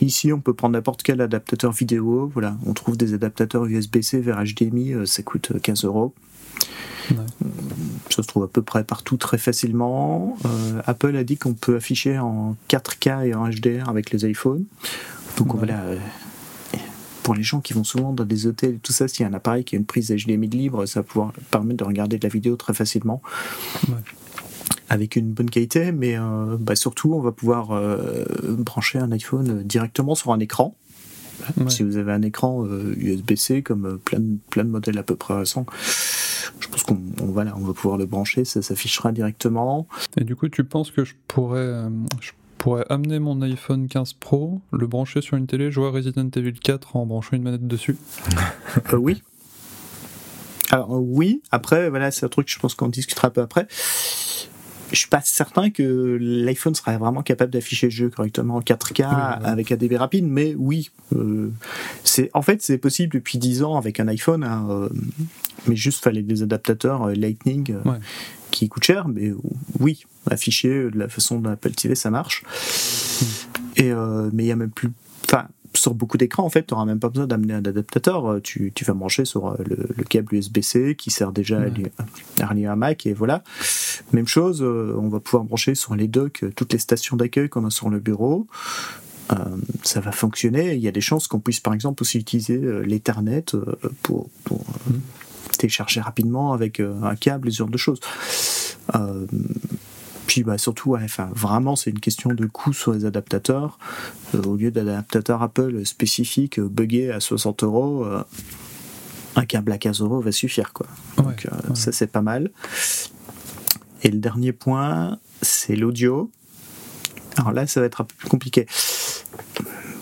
Ici, on peut prendre n'importe quel adaptateur vidéo. Voilà, on trouve des adaptateurs USB-C vers HDMI, ça coûte 15 euros. Ça se trouve à peu près partout très facilement. Euh, Apple a dit qu'on peut afficher en 4K et en HDR avec les iPhones. Donc voilà, euh, pour les gens qui vont souvent dans des hôtels et tout ça, s'il y a un appareil qui a une prise HDMI libre, ça va pouvoir permettre de regarder de la vidéo très facilement. Avec une bonne qualité, mais euh, bah, surtout on va pouvoir brancher un iPhone directement sur un écran. Si vous avez un écran USB-C, comme plein de, plein de modèles à peu près récents, je pense qu'on va, on va pouvoir le brancher, ça s'affichera directement. Et du coup, tu penses que je pourrais, euh, je pourrais amener mon iPhone 15 Pro, le brancher sur une télé, jouer à Resident Evil 4 en branchant une manette dessus? Euh, Oui. Alors oui, après, voilà, c'est un truc, je pense qu'on discutera un peu après je suis pas certain que l'iPhone sera vraiment capable d'afficher le jeu correctement en 4K avec un DB rapide, mais oui, euh, c'est en fait c'est possible depuis 10 ans avec un iPhone, hein, euh, mais juste fallait des adaptateurs euh, Lightning qui coûtent cher, mais oui, afficher de la façon dont Apple TV ça marche. Hmm. Et mais il y a même plus, enfin sur beaucoup d'écrans, en fait, tu n'auras même pas besoin d'amener un adaptateur. Euh, tu, vas brancher sur euh, le, câble USB-C qui sert déjà à relier un Mac et voilà. Même chose, euh, on va pouvoir brancher sur les docks toutes les stations d'accueil qu'on a sur le bureau. ça va fonctionner. Il y a des chances qu'on puisse par exemple aussi utiliser l'Ethernet pour, mm. télécharger rapidement avec un câble et ce genre de choses. Puis bah, surtout, enfin, vraiment, c'est une question de coût sur les adaptateurs. Euh, au lieu d'adaptateurs Apple spécifiques, euh, buggés à 60 euros, euh, un câble à 15 euros va suffire. Quoi. Donc ça, c'est pas mal. Et le dernier point, c'est l'audio. Alors là, ça va être un peu plus compliqué.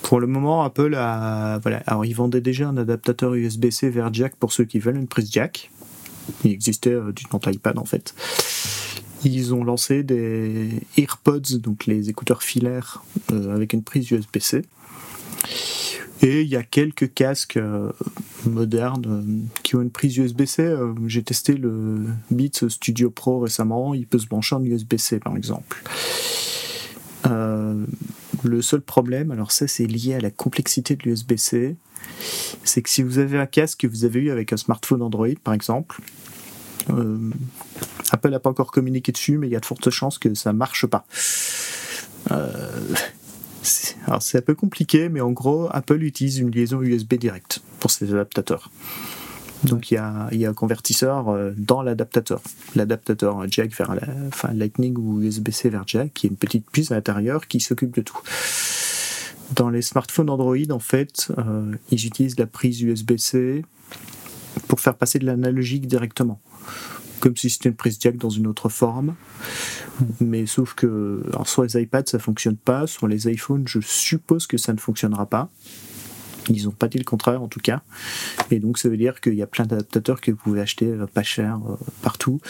Pour le moment, Apple a. Voilà. Alors, ils vendaient déjà un adaptateur USB-C vers jack pour ceux qui veulent une prise jack. Il existait du nom iPad en fait. Ils ont lancé des AirPods, donc les écouteurs filaires euh, avec une prise USB-C. Et il y a quelques casques modernes qui ont une prise USB-C. J'ai testé le Beats Studio Pro récemment, il peut se brancher en USB-C par exemple. le seul problème, alors ça c'est lié à la complexité de l'USB-C, c'est que si vous avez un casque que vous avez eu avec un smartphone Android par exemple, euh, Apple n'a pas encore communiqué dessus, mais il y a de fortes chances que ça marche pas. Euh, alors c'est un peu compliqué, mais en gros, Apple utilise une liaison USB directe pour ses adaptateurs. Donc il y a, un convertisseur euh, dans l'adaptateur. L'adaptateur jack vers la, Lightning ou USB-C vers jack, qui est une petite puce à l'intérieur qui s'occupe de tout. Dans les smartphones Android, en fait, ils utilisent la prise USB-C pour faire passer de l'analogique directement comme si c'était une prise jack dans une autre forme. Mais sauf que alors sur les iPads ça fonctionne pas, sur les iPhones je suppose que ça ne fonctionnera pas. Ils n'ont pas dit le contraire en tout cas. Et donc ça veut dire qu'il y a plein d'adaptateurs que vous pouvez acheter euh, pas cher euh, partout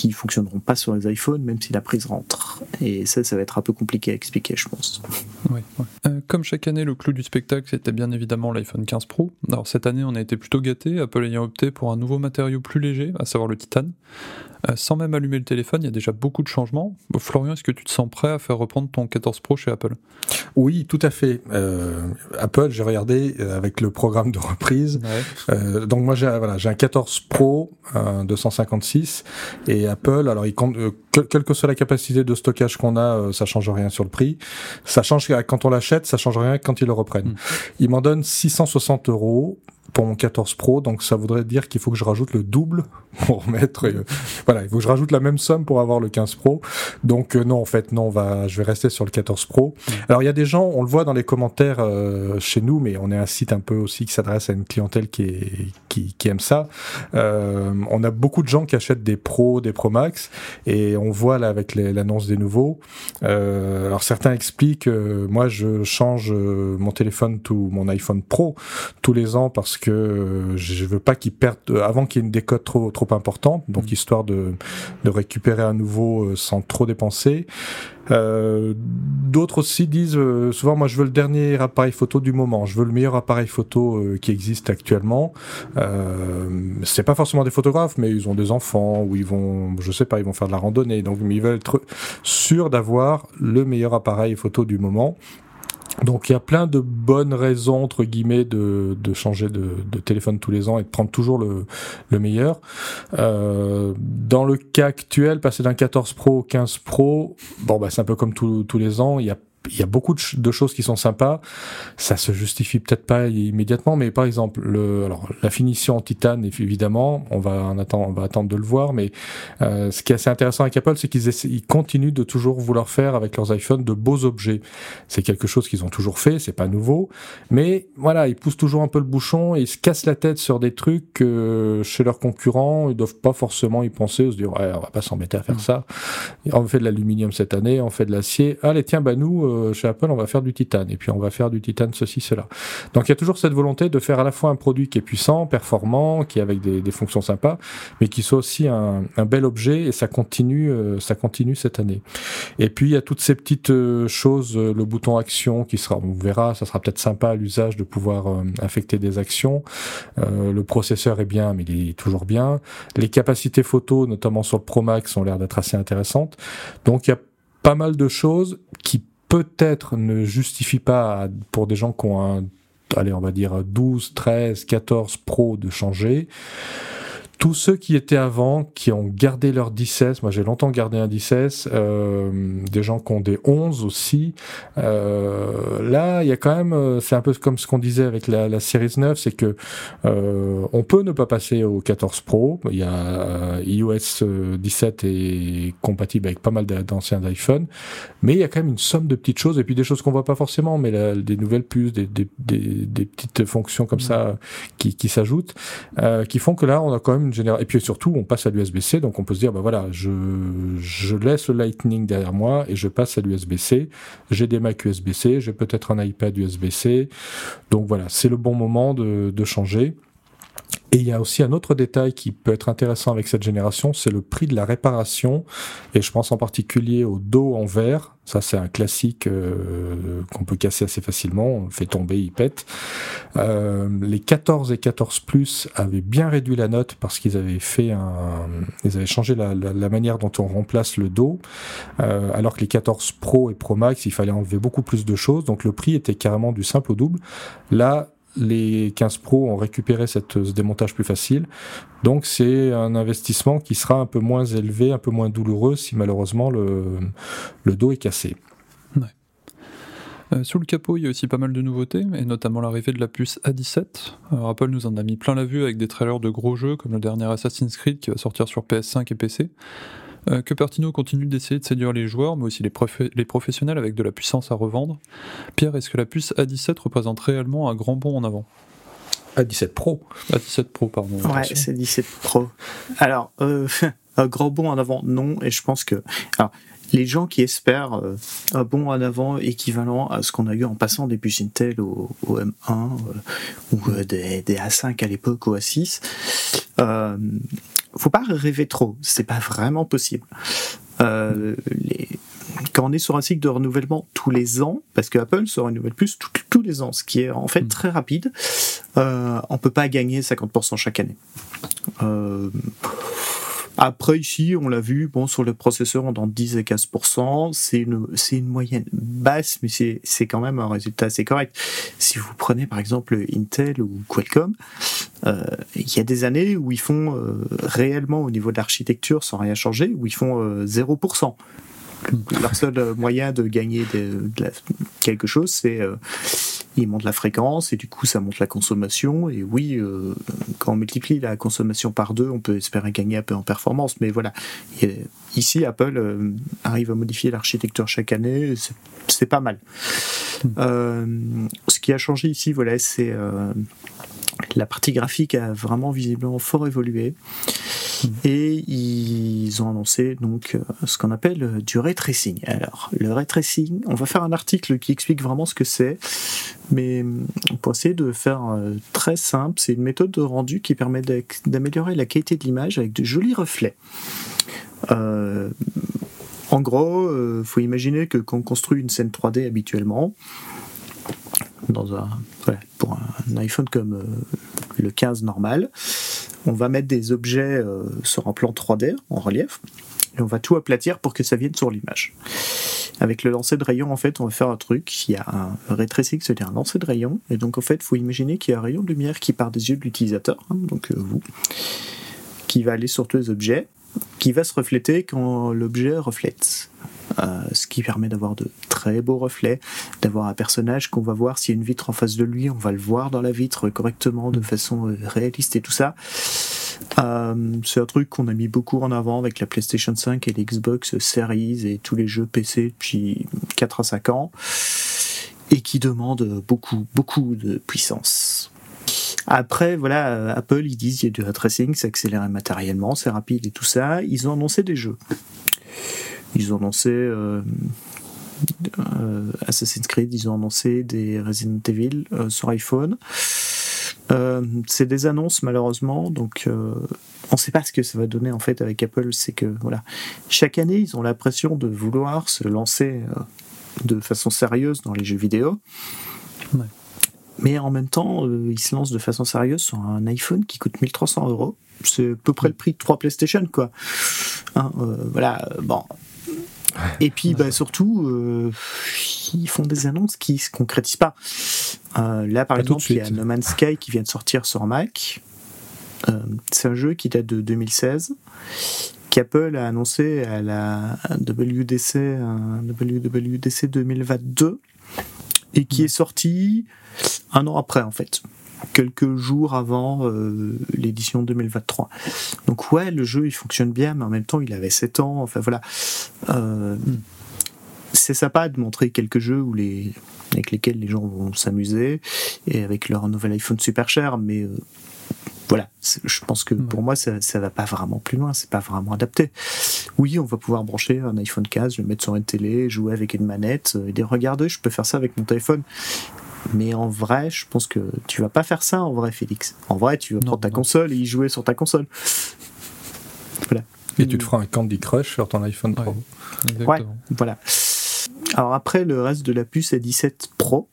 qui fonctionneront pas sur les iPhones même si la prise rentre. Et ça, ça va être un peu compliqué à expliquer, je pense. *laughs* Euh, comme chaque année, le clou du spectacle, c'était bien évidemment l'iPhone 15 Pro. Alors cette année, on a été plutôt gâté, Apple ayant opté pour un nouveau matériau plus léger, à savoir le titane. Euh, sans même allumer le téléphone, il y a déjà beaucoup de changements. Florian, est-ce que tu te sens prêt à faire reprendre ton 14 Pro chez Apple? Oui, tout à fait. Euh, Apple, j'ai regardé euh, avec le programme de reprise. donc moi, j'ai voilà, un 14 Pro, un 256, et Apple, alors il compte, quelle que soit la capacité de stockage qu'on a, ça change rien sur le prix. Ça change quand on l'achète, ça change rien quand ils le reprennent. Hmm. Ils m'en donnent 660 euros pour mon 14 Pro, donc ça voudrait dire qu'il faut que je rajoute le double *laughs* pour mettre. Euh, voilà, il faut que je rajoute la même somme pour avoir le 15 Pro. Donc euh, non, en fait, non, on va, je vais rester sur le 14 Pro. Mm. Alors il y a des gens, on le voit dans les commentaires euh, chez nous, mais on est un site un peu aussi qui s'adresse à une clientèle qui est qui, qui aime ça. on a beaucoup de gens qui achètent des Pro, des Pro Max, et on voit là avec l'annonce des nouveaux. alors certains expliquent, moi je change mon téléphone, tout mon iPhone Pro tous les ans parce que je veux pas qu'il perde avant qu'il y ait une décote trop trop importante, donc mm. histoire de, de récupérer à nouveau euh, sans trop dépenser. Euh, D'autres aussi disent euh, souvent moi je veux le dernier appareil photo du moment, je veux le meilleur appareil photo euh, qui existe actuellement. Euh, c'est pas forcément des photographes, mais ils ont des enfants ou ils vont, je sais pas, ils vont faire de la randonnée, donc ils veulent être sûrs d'avoir le meilleur appareil photo du moment. Donc il y a plein de bonnes raisons entre guillemets de, de changer de, de, téléphone tous les ans et de prendre toujours le, le meilleur. Euh, dans le cas actuel, passer d'un 14 Pro au 15 Pro, bon bah c'est un peu comme tous les ans. Il y a il y a beaucoup de, choses qui sont sympas. Ça se justifie peut-être pas immédiatement, mais par exemple, le, alors la finition en titane, évidemment, on va en attendre, on va attendre de le voir. Mais euh, ce qui est assez intéressant avec Apple, c'est qu'ils ils continuent de toujours vouloir faire avec leurs iPhones de beaux objets. C'est quelque chose qu'ils ont toujours fait, c'est pas nouveau, mais voilà, ils poussent toujours un peu le bouchon et ils se cassent la tête sur des trucs que chez leurs concurrents, ils doivent pas forcément y penser, ou se dire ouais, on va pas s'embêter à faire mmh. ça. On fait de l'aluminium cette année, on fait de l'acier. Allez, tiens, bah nous euh, chez Apple, on va faire du titane, et puis on va faire du titane ceci, cela. Donc il y a toujours cette volonté de faire à la fois un produit qui est puissant, performant, qui est avec des, fonctions sympas, mais qui soit aussi un, bel objet, et ça continue, euh, ça continue cette année. Et puis il y a toutes ces petites euh, choses, le bouton action qui sera, on verra, ça sera peut-être sympa à l'usage de pouvoir affecter des actions. le processeur est bien, mais il est toujours bien. Les capacités photo, notamment sur le Pro Max, ont l'air d'être assez intéressantes. Donc il y a pas mal de choses qui peut-être ne justifie pas pour des gens qui ont un, allez, on va dire 12, 13, 14 Pro de changer tous ceux qui étaient avant, qui ont gardé leur 16, moi j'ai longtemps gardé un 16, euh, des gens qui ont des 11 aussi, euh, là il y a quand même, euh, c'est un peu comme ce qu'on disait avec la, la Series 9, c'est que euh, on peut ne pas passer au 14 Pro, il y a euh, iOS 17 est compatible avec pas mal d'anciens iPhone, mais il y a quand même une somme de petites choses, et puis des choses qu'on voit pas forcément, mais des nouvelles puces, des, des, des, des, petites fonctions comme ça qui, qui s'ajoutent, qui font que là on a quand même et puis surtout, on passe à l'USB-C, donc on peut se dire, bah voilà, je, laisse le Lightning derrière moi et je passe à l'USB-C. J'ai des Mac USB-C, j'ai peut-être un iPad USB-C. Donc voilà, c'est le bon moment de changer. Et il y a aussi un autre détail qui peut être intéressant avec cette génération, c'est le prix de la réparation. Et je pense en particulier au dos en verre. Ça, c'est un classique euh, qu'on peut casser assez facilement. On le fait tomber, il pète. Euh, les 14 et 14 Plus avaient bien réduit la note parce qu'ils avaient fait un, ils avaient changé la, la, manière dont on remplace le dos. Euh, alors que les 14 Pro et Pro Max, il fallait enlever beaucoup plus de choses. Donc le prix était carrément du simple au double. Là, les 15 Pro ont récupéré cette, ce démontage plus facile. Donc c'est un investissement qui sera un peu moins élevé, un peu moins douloureux si malheureusement le, le dos est cassé. Euh, sous le capot, il y a aussi pas mal de nouveautés, et notamment l'arrivée de la puce A17. Apple nous en a mis plein la vue avec des trailers de gros jeux comme le dernier Assassin's Creed qui va sortir sur PS5 et PC. Euh, Cupertino continue d'essayer de séduire les joueurs, mais aussi les, les, professionnels avec de la puissance à revendre. Pierre, est-ce que la puce A17 représente réellement un grand bond en avant? A17 Pro A17 Pro, pardon. Ouais, c'est 17 Pro. Alors, euh, *laughs* un grand bond en avant, non, et je pense que. Alors, les gens qui espèrent euh, un bond en avant équivalent à ce qu'on a eu en passant des puces Intel au, M1 euh, ou des, des, A5 à l'époque au A6, euh, faut pas rêver trop, c'est pas vraiment possible. Euh, les... Quand on est sur un cycle de renouvellement tous les ans, parce que Apple se renouvelle plus tous les ans, ce qui est en fait hmm. très rapide, euh, on peut pas gagner 50% chaque année. Euh, après, ici, on l'a vu, bon, sur le processeur, on dans 10 et 15%. C'est une, c'est une moyenne basse, mais c'est, quand même un résultat assez correct. Si vous prenez, par exemple, Intel ou Qualcomm, euh, il y a des années où ils font euh, réellement au niveau de l'architecture sans rien changer, où ils font 0%. Euh, *laughs* leur seul euh, moyen de gagner de, quelque chose, c'est euh, ils montent la fréquence et du coup ça monte la consommation. Et oui, euh, quand on multiplie la consommation par deux, on peut espérer gagner un peu en performance. Mais voilà, ici Apple arrive à modifier l'architecture chaque année, c'est pas mal. Hmm. ce qui a changé ici, voilà, c'est la partie graphique a vraiment visiblement fort évolué. Et ils ont annoncé donc euh, ce qu'on appelle euh, du ray tracing. Alors, le ray tracing, on va faire un article qui explique vraiment ce que c'est, mais euh, pour essayer de faire très simple, c'est une méthode de rendu qui permet d'améliorer la qualité de l'image avec de jolis reflets. en gros, il faut imaginer que quand on construit une scène 3D habituellement, dans un, pour un iPhone comme le 15 normal, on va mettre des objets euh, sur un plan 3D en relief et on va tout aplatir pour que ça vienne sur l'image. Avec le lancer de rayon, en fait, on va faire un truc. Il y a un ray tracing, c'est-à-dire un lancer de rayon. Et donc, en fait, il faut imaginer qu'il y a un rayon de lumière qui part des yeux de l'utilisateur, hein, donc euh, vous, qui va aller sur tous les objets, qui va se refléter quand l'objet reflète. Euh, ce qui permet d'avoir de très beaux reflets, d'avoir un personnage qu'on va voir s'il y a une vitre en face de lui, on va le voir dans la vitre correctement, de façon euh, réaliste et tout ça. Euh, c'est un truc qu'on a mis beaucoup en avant avec la PlayStation 5 et l'Xbox Series et tous les jeux PC depuis 4 à 5 ans et qui demande beaucoup, beaucoup de puissance. Après, voilà, Apple, ils disent qu'il y a du ray tracing, c'est accéléré matériellement, c'est rapide et tout ça. Ils ont annoncé des jeux. Ils ont annoncé euh, euh, Assassin's Creed, ils ont annoncé des Resident Evil euh, sur iPhone. c'est des annonces malheureusement, donc on ne sait pas ce que ça va donner en fait avec Apple. C'est que voilà, chaque année ils ont l'impression de vouloir se lancer de façon sérieuse dans les jeux vidéo. Mais en même temps, ils se lancent de façon sérieuse sur un iPhone qui coûte 1300 euros. C'est à peu près le prix de 3 PlayStation, quoi. Hein, voilà, bon, et puis bah, surtout, euh, ils font des annonces qui se concrétisent pas. Euh, là, par exemple, il y a No Man's Sky qui vient de sortir sur Mac. Euh, c'est un jeu qui date de 2016, qu'Apple a annoncé à la WDC, WWDC 2022, et qui est sorti un an après en fait quelques jours avant euh, l'édition 2023. Donc ouais, le jeu il fonctionne bien, mais en même temps il avait 7 ans. Enfin voilà, euh, c'est sympa de montrer quelques jeux où les avec lesquels les gens vont s'amuser et avec leur nouvel iPhone super cher, mais euh, voilà, je pense que pour moi, ça, ça va pas vraiment plus loin, c'est pas vraiment adapté. Oui, on va pouvoir brancher un iPhone 15, le mettre sur une télé, jouer avec une manette et dire regardez, je peux faire ça avec mon téléphone Mais en vrai, je pense que tu vas pas faire ça en vrai, Félix. En vrai, tu vas Non, prendre ta non. console et y jouer sur ta console. Voilà. Et tu te feras un Candy Crush sur ton iPhone Pro. Ouais. Voilà. Alors après, le reste de la puce est 17 Pro.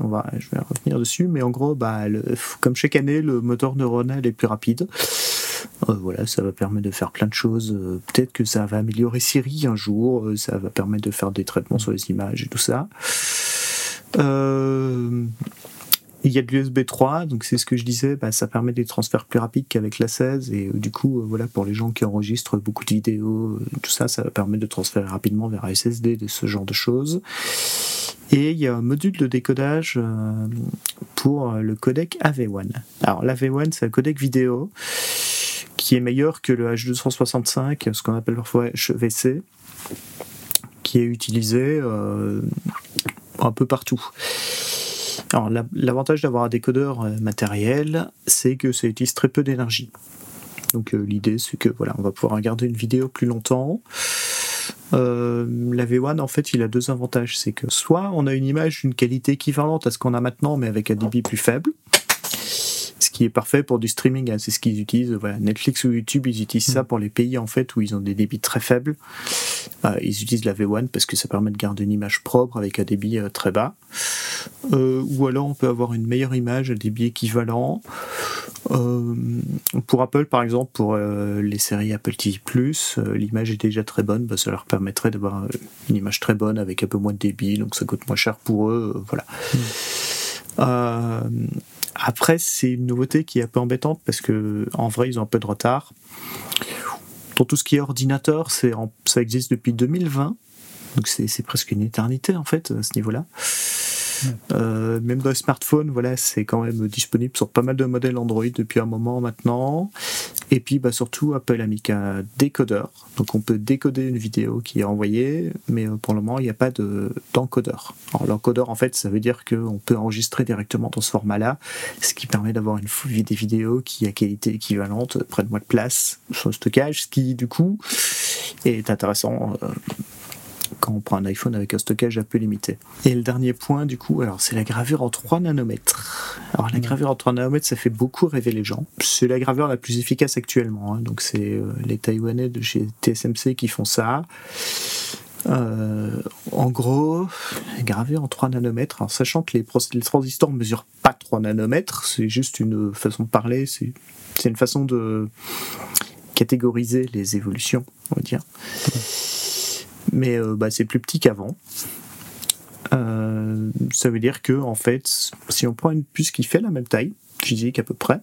On va, je vais revenir dessus, mais en gros, bah, le- comme chaque année, le moteur neuronal est plus rapide. Euh, voilà, ça va permettre de faire plein de choses. Euh, Peut-être que ça va améliorer Siri un jour. Euh, ça va permettre de faire des traitements sur les images et tout ça. Euh, il y a de l'USB 3, donc c'est ce que je disais, bah, ça permet des transferts plus rapides qu'avec la 16 et euh, du coup, euh, voilà, pour les gens qui enregistrent beaucoup de vidéos, euh, tout ça, ça va permettre de transférer rapidement vers un SSD, de ce genre de choses. Et il y a un module de décodage pour le codec AV1. Alors l'AV1, c'est un codec vidéo qui est meilleur que le H265, ce qu'on appelle parfois HVC, qui est utilisé euh, un peu partout. Alors la- l'avantage d'avoir un décodeur euh, matériel, c'est que ça utilise très peu d'énergie. Donc euh, l'idée c'est que voilà, on va pouvoir regarder une vidéo plus longtemps. Euh, la V1 en fait il a deux avantages, c'est que soit on a une image d'une qualité équivalente à ce qu'on a maintenant mais avec un débit plus faible, ce qui est parfait pour du streaming, hein, c'est ce qu'ils utilisent. Voilà, Netflix ou YouTube ils utilisent ça pour les pays en fait où ils ont des débits très faibles. Euh, ils utilisent la V1 parce que ça permet de garder une image propre avec un débit euh, très bas. Euh, ou alors on peut avoir une meilleure image à débit équivalent. Euh, pour Apple, par exemple, pour les séries Apple TV+, l'image est déjà très bonne, bah, ça leur permettrait d'avoir une image très bonne avec un peu moins de débit, donc ça coûte moins cher pour eux, voilà. Euh, après, c'est une nouveauté qui est un peu embêtante parce que en vrai, ils ont un peu de retard. Pour tout ce qui est ordinateur, ça existe depuis 2020, donc c'est presque une éternité en fait à ce niveau-là. Euh, même dans les smartphones, voilà, c'est quand même disponible sur pas mal de modèles Android depuis un moment maintenant. Et puis bah, surtout, Apple a mis qu'un décodeur. Donc on peut décoder une vidéo qui est envoyée, mais euh, pour le moment, il n'y a pas de- d'encodeur. Alors l'encodeur, en fait, ça veut dire qu'on peut enregistrer directement dans ce format-là, ce qui permet d'avoir une des vidéos qui a qualité équivalente, près de moins de place sur le stockage, ce qui du coup est intéressant. euh, quand on prend un iPhone avec un stockage un peu limité. Et le dernier point, du coup, alors c'est la gravure en 3 nanomètres. Alors la gravure en 3 nanomètres, ça fait beaucoup rêver les gens. C'est la gravure la plus efficace actuellement. hein. Donc c'est euh, les Taïwanais de chez TSMC qui font ça. Euh, en gros, gravure en 3 nanomètres, alors sachant que les, transistors ne mesurent pas 3 nanomètres, c'est juste une façon de parler, c'est c'est une façon de catégoriser les évolutions, on va dire mais euh, bah, c'est plus petit qu'avant. Euh, ça veut dire que en fait, si on prend une puce qui fait la même taille, physique à peu près,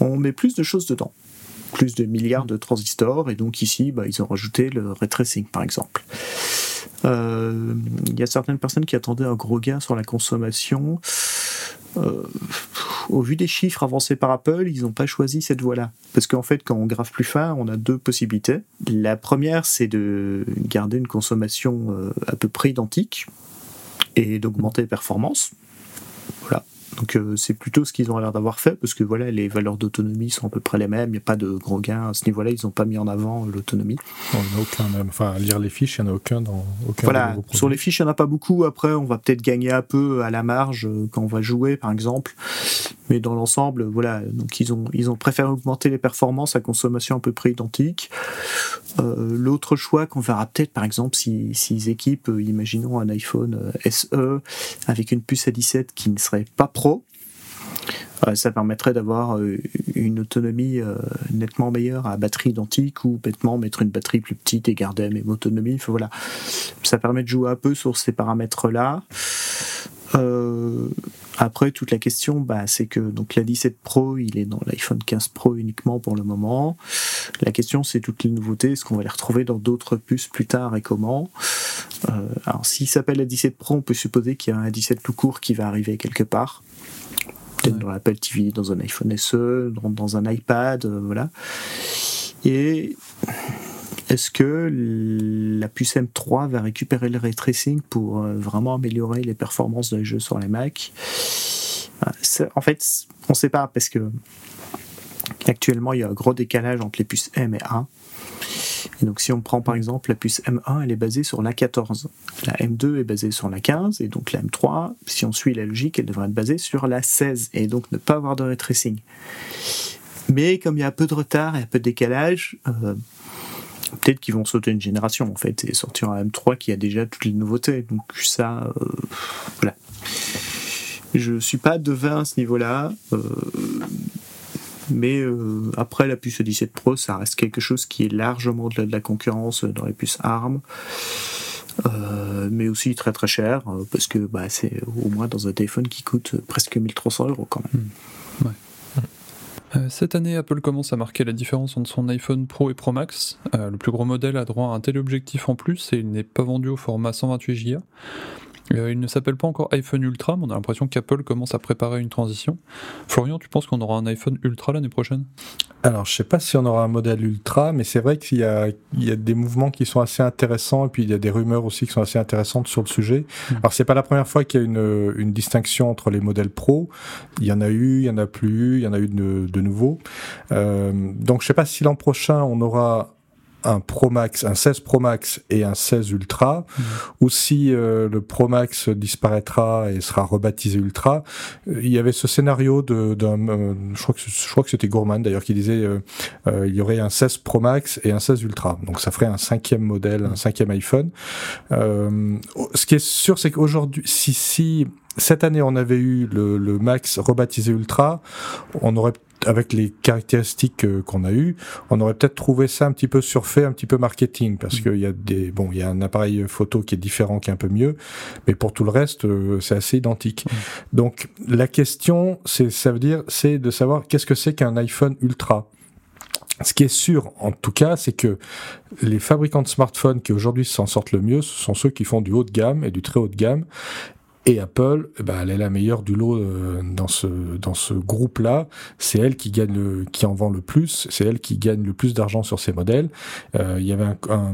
on met plus de choses dedans, plus de milliards de transistors, et donc ici, bah, ils ont rajouté le ray par exemple. Euh, Il y a certaines personnes qui attendaient un gros gain sur la consommation. Au vu des chiffres avancés par Apple, ils n'ont pas choisi cette voie-là. Parce qu'en fait, quand on grave plus fin, on a deux possibilités. La première, c'est de garder une consommation euh, à peu près identique et d'augmenter les performances. Donc euh, c'est plutôt ce qu'ils ont l'air d'avoir fait, parce que voilà, les valeurs d'autonomie sont à peu près les mêmes, il n'y a pas de gros gains à ce niveau-là, ils n'ont pas mis en avant l'autonomie. Il n'y en a aucun même. Enfin, lire les fiches, il n'y en a aucun dans aucun Voilà, sur les fiches, il n'y en a pas beaucoup. Après, on va peut-être gagner un peu à la marge euh, quand on va jouer, par exemple. Mais dans l'ensemble, voilà, donc ils ont, ils ont préféré augmenter les performances à consommation à peu près identique. Euh, L'autre choix qu'on verra peut-être, par exemple, si, s'ils équipent, euh, imaginons un iPhone euh, SE avec une puce A17 qui ne serait pas pro, ça permettrait d'avoir une autonomie nettement meilleure à batterie identique ou bêtement mettre une batterie plus petite et garder la même autonomie. Voilà. Ça permet de jouer un peu sur ces paramètres-là. Euh, après, toute la question, bah, c'est que donc la 17 Pro, il est dans l'iPhone 15 Pro uniquement pour le moment. La question, c'est toutes les nouveautés. Est-ce qu'on va les retrouver dans d'autres puces plus tard et comment? Euh, Alors, s'il s'appelle la 17 Pro, on peut supposer qu'il y a un 17 tout court qui va arriver quelque part. Peut-être Ouais. dans l'Apple TV, dans un iPhone SE, dans, dans un iPad, euh, voilà. Et est-ce que la puce M3 va récupérer le ray tracing pour euh, vraiment améliorer les performances des jeux sur les Mac Euh, En fait, on ne sait pas parce que actuellement il y a un gros décalage entre les puces M et A. Donc si on prend par exemple la puce M1, elle est basée sur la 14. La M2 est basée sur la 15, et donc la M3, si on suit la logique, elle devrait être basée sur la 16, et donc ne pas avoir de ray tracing. Mais comme il y a un peu de retard et un peu de décalage, euh, peut-être qu'ils vont sauter une génération en fait et sortir un M3 qui a déjà toutes les nouveautés. Donc ça, euh, voilà. Je suis pas devin à ce niveau-là. Euh, mais euh, après la puce 17 Pro, ça reste quelque chose qui est largement au-delà de la concurrence dans les puces ARM. mais aussi très très cher parce que bah, c'est au moins dans un téléphone qui coûte presque 1300 euros quand même. Hmm. Euh, cette année, Apple commence à marquer la différence entre son iPhone Pro et Pro Max. Euh, le plus gros modèle a droit à un téléobjectif en plus et il n'est pas vendu au format 128 Go. Euh, il ne s'appelle pas encore iPhone Ultra, mais on a l'impression qu'Apple commence à préparer une transition. Florian, tu penses qu'on aura un iPhone Ultra l'année prochaine? Alors, je sais pas si on aura un modèle Ultra, mais c'est vrai qu'il y a, il y a des mouvements qui sont assez intéressants, et puis il y a des rumeurs aussi qui sont assez intéressantes sur le sujet. Alors, hmm. Alors, c'est pas la première fois qu'il y a une, une, distinction entre les modèles Pro. Il y en a eu, il y en a plus eu, il y en a eu de, de nouveaux. Euh, donc, je sais pas si l'an prochain on aura un Pro Max, un 16 Pro Max et un 16 Ultra, mmh. ou si euh, le Pro Max disparaîtra et sera rebaptisé Ultra. Euh, il y avait ce scénario de, d'un, euh, je crois que je crois que c'était Gourmand d'ailleurs qui disait il y aurait un 16 Pro Max et un 16 Ultra, donc ça ferait un cinquième modèle, un cinquième iPhone. ce qui est sûr, c'est qu'aujourd'hui, si si cette année on avait eu le, le Max rebaptisé Ultra, on aurait avec les caractéristiques euh, qu'on a eues, on aurait peut-être trouvé ça un petit peu surfait, un petit peu marketing, parce mm. qu'il y a des, bon, il y a un appareil photo qui est différent, qui est un peu mieux, mais pour tout le reste, euh, c'est assez identique. Mm. Donc, la question, c'est, ça veut dire, c'est de savoir qu'est-ce que c'est qu'un iPhone Ultra. Ce qui est sûr, en tout cas, c'est que les fabricants de smartphones qui aujourd'hui s'en sortent le mieux, ce sont ceux qui font du haut de gamme et du très haut de gamme. Et Apple, eh ben, elle est la meilleure du lot euh, dans ce dans ce groupe-là. C'est elle qui gagne le, qui en vend le plus. C'est elle qui gagne le plus d'argent sur ses modèles. Euh, il y avait un,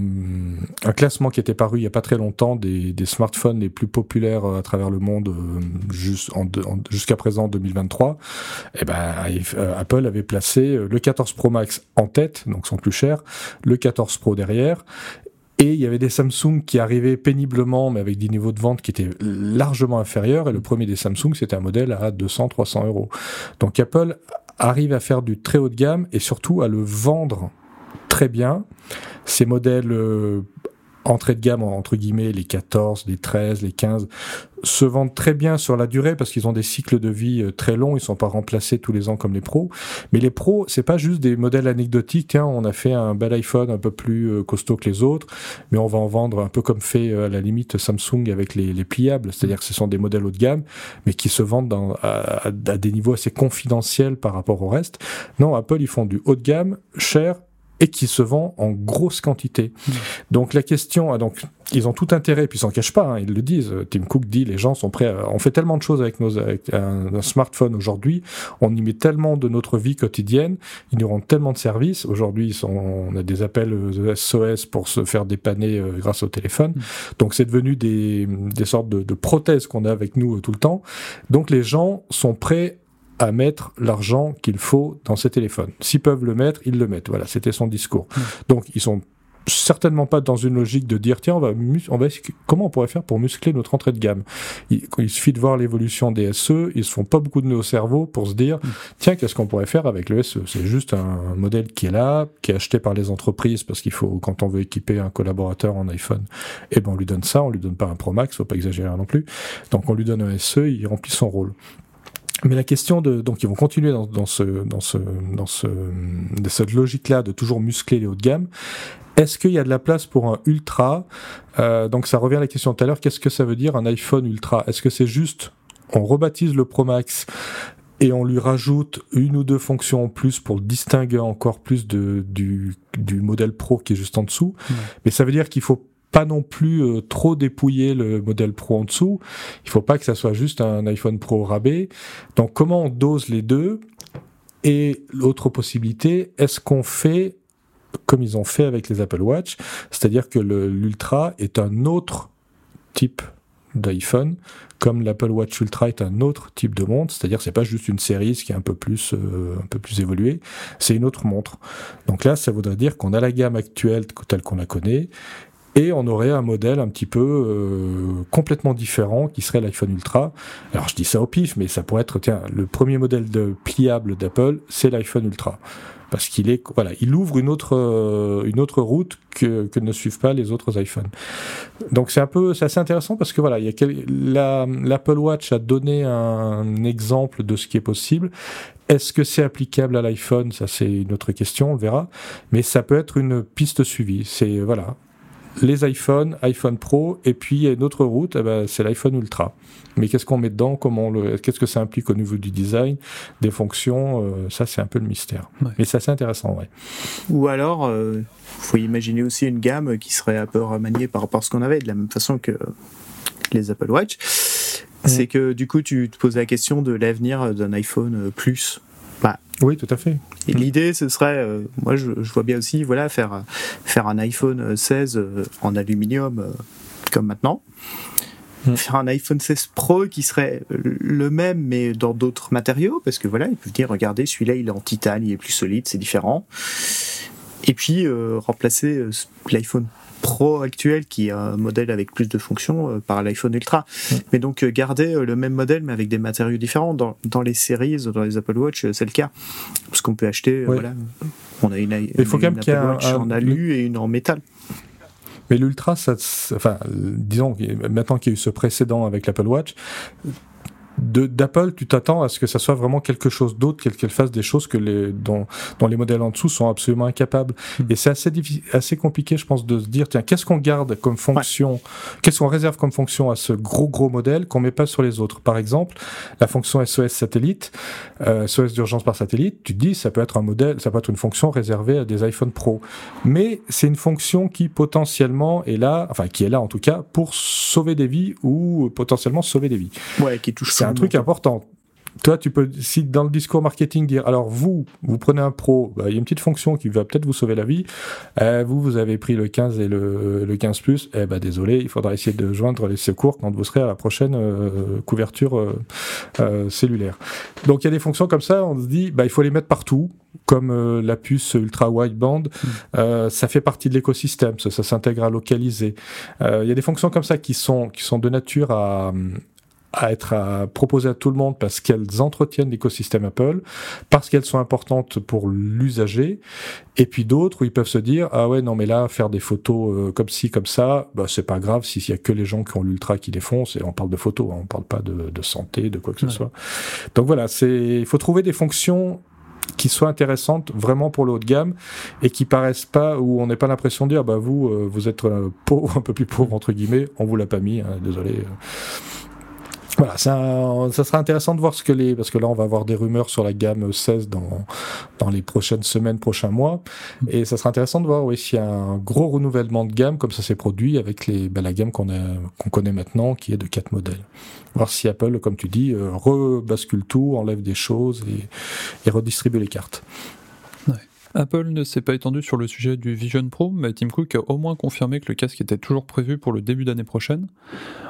un, classement qui était paru il y a pas très longtemps des, des smartphones les plus populaires à travers le monde euh, jusqu'à présent 2023. Et ben Apple avait placé le 14 Pro Max en tête, donc son plus cher, le 14 Pro derrière, et il y avait des Samsung qui arrivaient péniblement, mais avec des niveaux de vente qui étaient largement inférieurs. Et le premier des Samsung, c'était un modèle à 200-300 euros. Donc Apple arrive à faire du très haut de gamme et surtout à le vendre très bien. Ces modèles euh, entrée de gamme, entre guillemets, les 14, les 13, les 15, se vendent très bien sur la durée parce qu'ils ont des cycles de vie euh, très longs, ils sont pas remplacés tous les ans comme les pros. Mais les pros, c'est pas juste des modèles anecdotiques, on a fait un bel iPhone un peu plus euh, costaud que les autres, mais on va en vendre un peu comme fait euh, à la limite Samsung avec les, les pliables, c'est-à-dire que ce sont des modèles haut de gamme, mais qui se vendent dans, à, à des niveaux assez confidentiels par rapport au reste. Non, Apple, ils font du haut de gamme, cher, et qui se vend en grosse quantité. Mmh. Donc la question, ah, donc ils ont tout intérêt, puis ils s'en cachent pas, hein, ils le disent. Tim Cook dit les gens sont prêts. À, on fait tellement de choses avec nos avec un, smartphone aujourd'hui, on y met tellement de notre vie quotidienne, ils nous rendent tellement de services. Aujourd'hui, on a des appels SOS pour se faire dépanner euh, grâce au téléphone. Mmh. Donc c'est devenu des, des sortes de, de prothèses qu'on a avec nous euh, tout le temps. Donc les gens sont prêts à mettre l'argent qu'il faut dans ses téléphones. S'ils peuvent le mettre, ils le mettent. Voilà, c'était son discours. Hmm. Donc ils sont certainement pas dans une logique de dire tiens on va, on va comment on pourrait faire pour muscler notre entrée de gamme? Il, il suffit de voir l'évolution des SE ils se font pas beaucoup de nœuds au cerveau pour se dire hmm. tiens qu'est-ce qu'on pourrait faire avec le SE c'est juste un, modèle qui est là qui est acheté par les entreprises parce qu'il faut quand on veut équiper un collaborateur en iPhone et eh ben on lui donne ça on lui donne pas un Pro Max faut pas exagérer non plus donc on lui donne un SE il remplit son rôle mais la question de donc ils vont continuer dans, dans ce dans ce dans ce de cette logique là de toujours muscler les hauts de gamme. Est-ce qu'il y a de la place pour un ultra? Euh, Donc ça revient à la question tout à l'heure. Qu'est-ce que ça veut dire un iPhone ultra? Est-ce que c'est juste on rebaptise le Pro Max et on lui rajoute une ou deux fonctions en plus pour le distinguer encore plus de, du, du modèle Pro qui est juste en dessous? Mais ça veut dire qu'il faut pas non plus euh, trop dépouiller le modèle Pro en dessous. Il faut pas que ça soit juste un iPhone Pro rabais. Donc comment on dose les deux? Et l'autre possibilité, est-ce qu'on fait comme ils ont fait avec les Apple Watch, c'est-à-dire que l'Ultra est un autre type d'iPhone, comme l'Apple Watch Ultra est un autre type de montre, c'est-à-dire c'est pas juste une série qui est un peu plus euh, un peu plus évoluée, c'est une autre montre. Donc là, ça voudrait dire qu'on a la gamme actuelle telle qu'on la connaît et on aurait un modèle un petit peu euh, complètement différent qui serait l'iPhone Ultra. Alors je dis ça au pif, mais ça pourrait être tiens le premier modèle de pliable d'Apple, c'est l'iPhone Ultra parce qu'il est voilà, il ouvre une autre euh, une autre route que, que ne suivent pas les autres iPhones. Donc c'est un peu c'est assez intéressant parce que voilà, il y a quel, l'Apple Watch a donné un exemple de ce qui est possible. Est-ce que c'est applicable à l'iPhone? Ça c'est une autre question, on le verra. Mais ça peut être une piste suivie. C'est voilà, les iPhones, iPhone Pro, et puis il y a une autre route, eh ben, c'est l'iPhone Ultra. Mais qu'est-ce qu'on met dedans? Comment le, qu'est-ce que ça implique au niveau du design, des fonctions? Euh, Ça, c'est un peu le mystère. Mais c'est assez intéressant, ouais. Ou alors, il euh, faut imaginer aussi une gamme qui serait un peu remaniée par rapport à ce qu'on avait, de la même façon que les Apple Watch. C'est que du coup, tu te poses la question de l'avenir d'un iPhone Plus bah, oui, tout à fait. Et l'idée, ce serait, euh, moi, je, vois bien aussi, voilà, faire faire un iPhone 16 euh, en aluminium euh, comme maintenant. Mm. Faire un iPhone 16 Pro qui serait le même mais dans d'autres matériaux parce que voilà, ils peuvent dire regardez celui-là il est en titane, il est plus solide, c'est différent. Et puis remplacer l'iPhone Pro actuel qui est un modèle avec plus de fonctions euh, par l'iPhone Ultra. Mais donc euh, garder euh, le même modèle mais avec des matériaux différents dans, dans les séries, dans les Apple Watch, c'est le cas parce qu'on peut acheter. Voilà, on a une, Il faut quand même Apple Watch en alu et une en métal. Mais l'Ultra, enfin, disons, maintenant qu'il y a eu ce précédent avec l'Apple Watch, d'Apple, tu t'attends à ce que ça soit vraiment quelque chose d'autre, qu'elle fasse des choses que les, dont, dont, les modèles en dessous sont absolument incapables. Hmm. Et c'est assez, assez compliqué, je pense, de se dire, tiens, qu'est-ce qu'on garde comme fonction, qu'est-ce qu'on réserve comme fonction à ce gros, gros modèle qu'on met pas sur les autres? Par exemple, la fonction SOS satellite, euh, SOS d'urgence par satellite, tu te dis, ça peut être un modèle, ça peut être une fonction réservée à des iPhone Pro. Mais c'est une fonction qui potentiellement est là, enfin, qui est là en tout cas, pour sauver des vies ou potentiellement sauver des vies. Ouais, qui touche un truc important. Toi, tu peux, si dans le discours marketing dire, alors vous, vous prenez un pro, bah, il y a une petite fonction qui va peut-être vous sauver la vie. Euh, vous, vous avez pris le 15 et le, le 15 plus. Eh ben, désolé, il faudra essayer de joindre les secours quand vous serez à la prochaine euh, couverture euh, euh, cellulaire. Donc, il y a des fonctions comme ça. On se dit, bah, il faut les mettre partout, comme la puce ultra wideband. Mmh. ça fait partie de l'écosystème. Ça, ça s'intègre à localiser. Il y a des fonctions comme ça qui sont qui sont de nature à, à être à proposer à tout le monde parce qu'elles entretiennent l'écosystème Apple, parce qu'elles sont importantes pour l'usager, et puis d'autres où ils peuvent se dire ah ouais non mais là faire des photos euh, comme ci comme ça, bah c'est pas grave s'il y a que les gens qui ont l'ultra qui les font, c'est on parle de photos, hein, on parle pas de, de, santé, de quoi que ce soit. Donc voilà, c'est il faut trouver des fonctions qui soient intéressantes vraiment pour le haut de gamme et qui paraissent pas où on n'ait pas l'impression de dire bah vous euh, vous êtes euh, *laughs* pauvre un peu plus pauvre entre guillemets. On vous l'a pas mis hein, désolé voilà, ça, ça sera intéressant de voir ce que les, parce que là on va avoir des rumeurs sur la gamme 16 dans, dans les prochaines semaines, prochains mois, et ça sera intéressant de voir oui, s'il y a un gros renouvellement de gamme comme ça s'est produit avec les, ben, la gamme qu'on qu'on connaît maintenant, qui est de quatre modèles. Voir si Apple, comme tu dis, euh, rebascule tout, enlève des choses et, et redistribue les cartes. Apple ne s'est pas étendu sur le sujet du Vision Pro, mais Tim Cook a au moins confirmé que le casque était toujours prévu pour le début d'année prochaine.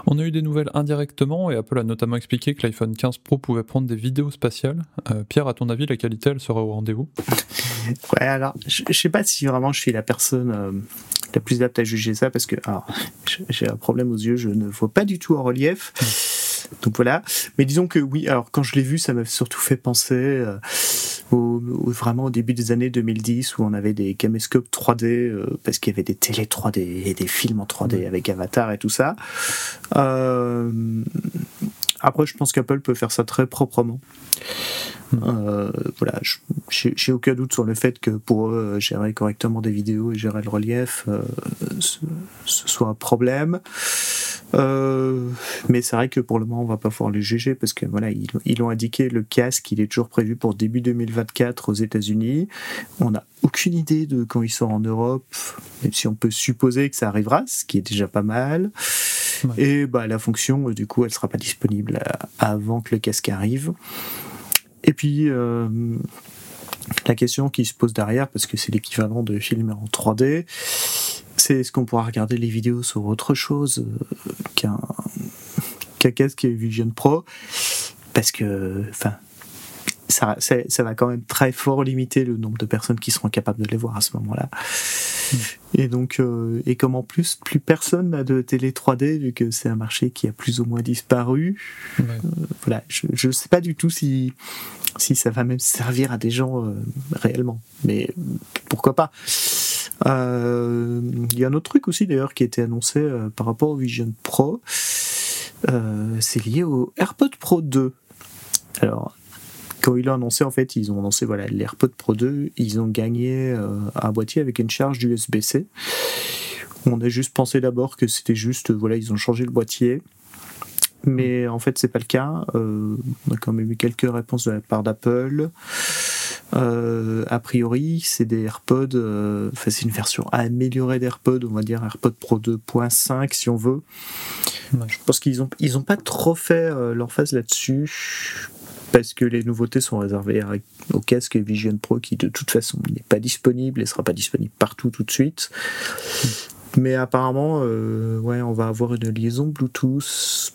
On a eu des nouvelles indirectement et Apple a notamment expliqué que l'iPhone 15 Pro pouvait prendre des vidéos spatiales. Euh, Pierre, à ton avis, la qualité, elle sera au rendez-vous? *laughs* Ouais, alors, je, sais pas si vraiment je suis la personne euh, la plus apte à juger ça parce que j'ai un problème aux yeux, je ne vois pas du tout en relief. Donc voilà. Mais disons que oui, alors quand je l'ai vu, ça m'a surtout fait penser. Euh, au, vraiment au début des années 2010 où on avait des caméscopes 3D euh, parce qu'il y avait des télé 3D et des films en 3D avec Avatar et tout ça. Euh, après, je pense qu'Apple peut faire ça très proprement. Euh, voilà, j'ai aucun doute sur le fait que pour eux, gérer correctement des vidéos et gérer le relief, ce, ce, soit un problème. Euh, mais c'est vrai que pour le moment, on va pas pouvoir les juger parce que voilà, ils, ils, ont indiqué le casque, il est toujours prévu pour début 2024 aux États-Unis. On n'a aucune idée de quand il sort en Europe, même si on peut supposer que ça arrivera, ce qui est déjà pas mal. Et bah la fonction, du coup, elle sera pas disponible avant que le casque arrive. Et puis. Euh, la question qui se pose derrière, parce que c'est l'équivalent de filmer en 3D, c'est est-ce qu'on pourra regarder les vidéos sur autre chose euh, qu'un qu'un casque Vision Pro? Parce que, enfin, ça, ça, va quand même très fort limiter le nombre de personnes qui seront capables de les voir à ce moment-là. Et donc, euh, et comme en plus, plus personne n'a de télé 3D, vu que c'est un marché qui a plus ou moins disparu. Euh, voilà, je ne sais pas du tout si, si ça va même servir à des gens euh, réellement. Mais pourquoi pas? Il y a un autre truc aussi d'ailleurs qui a été annoncé par rapport au Vision Pro. c'est lié au AirPod Pro 2. Alors, quand ils l'ont annoncé, en fait, ils ont annoncé voilà, l'AirPod Pro 2, ils ont gagné euh, un boîtier avec une charge d'USB-C. On a juste pensé d'abord que c'était juste, voilà, ils ont changé le boîtier. Mais en fait, c'est pas le cas. Euh, on a quand même eu quelques réponses de la part d'Apple. Euh, a priori, c'est des AirPods, enfin, c'est une version améliorée d'AirPods, on va dire AirPod Pro 2.5 si on veut. Je pense qu'ils ils ont pas trop fait leur phase là-dessus parce que les nouveautés sont réservées au casque Vision Pro qui de toute façon n'est pas disponible et sera pas disponible partout tout de suite. Mais apparemment, euh, ouais, on va avoir une liaison Bluetooth,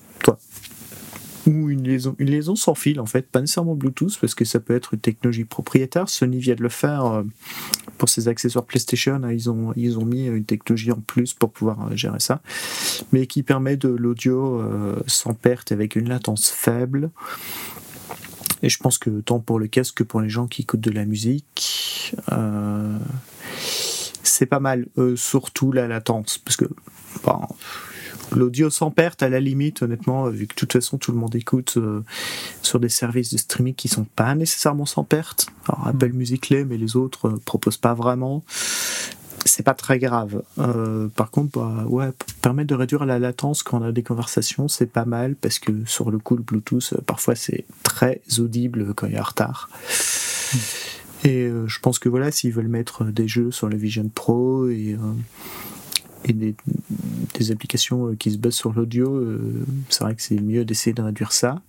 ou une liaison, sans fil en fait, pas nécessairement Bluetooth parce que ça peut être une technologie propriétaire. Sony vient de le faire euh, pour ses accessoires PlayStation. Hein, ils ont mis une technologie en plus pour pouvoir euh, gérer ça, mais qui permet de l'audio sans perte avec une latence faible. Et je pense que tant pour le casque que pour les gens qui écoutent de la musique, euh, c'est pas mal. Euh, surtout la latence, parce que l'audio sans perte, à la limite, honnêtement, vu que de toute façon tout le monde écoute euh, sur des services de streaming qui sont pas nécessairement sans perte. Alors Apple Music l'est, mais les autres proposent pas vraiment c'est pas très grave. Euh, par contre, bah, ouais, permettre de réduire la latence quand on a des conversations, c'est pas mal parce que sur le coup, le Bluetooth, euh, parfois c'est très audible quand il y a retard. Hmm. Et euh, je pense que voilà, s'ils veulent mettre des jeux sur le Vision Pro et, et des, applications qui se basent sur l'audio, c'est vrai que c'est mieux d'essayer de réduire ça.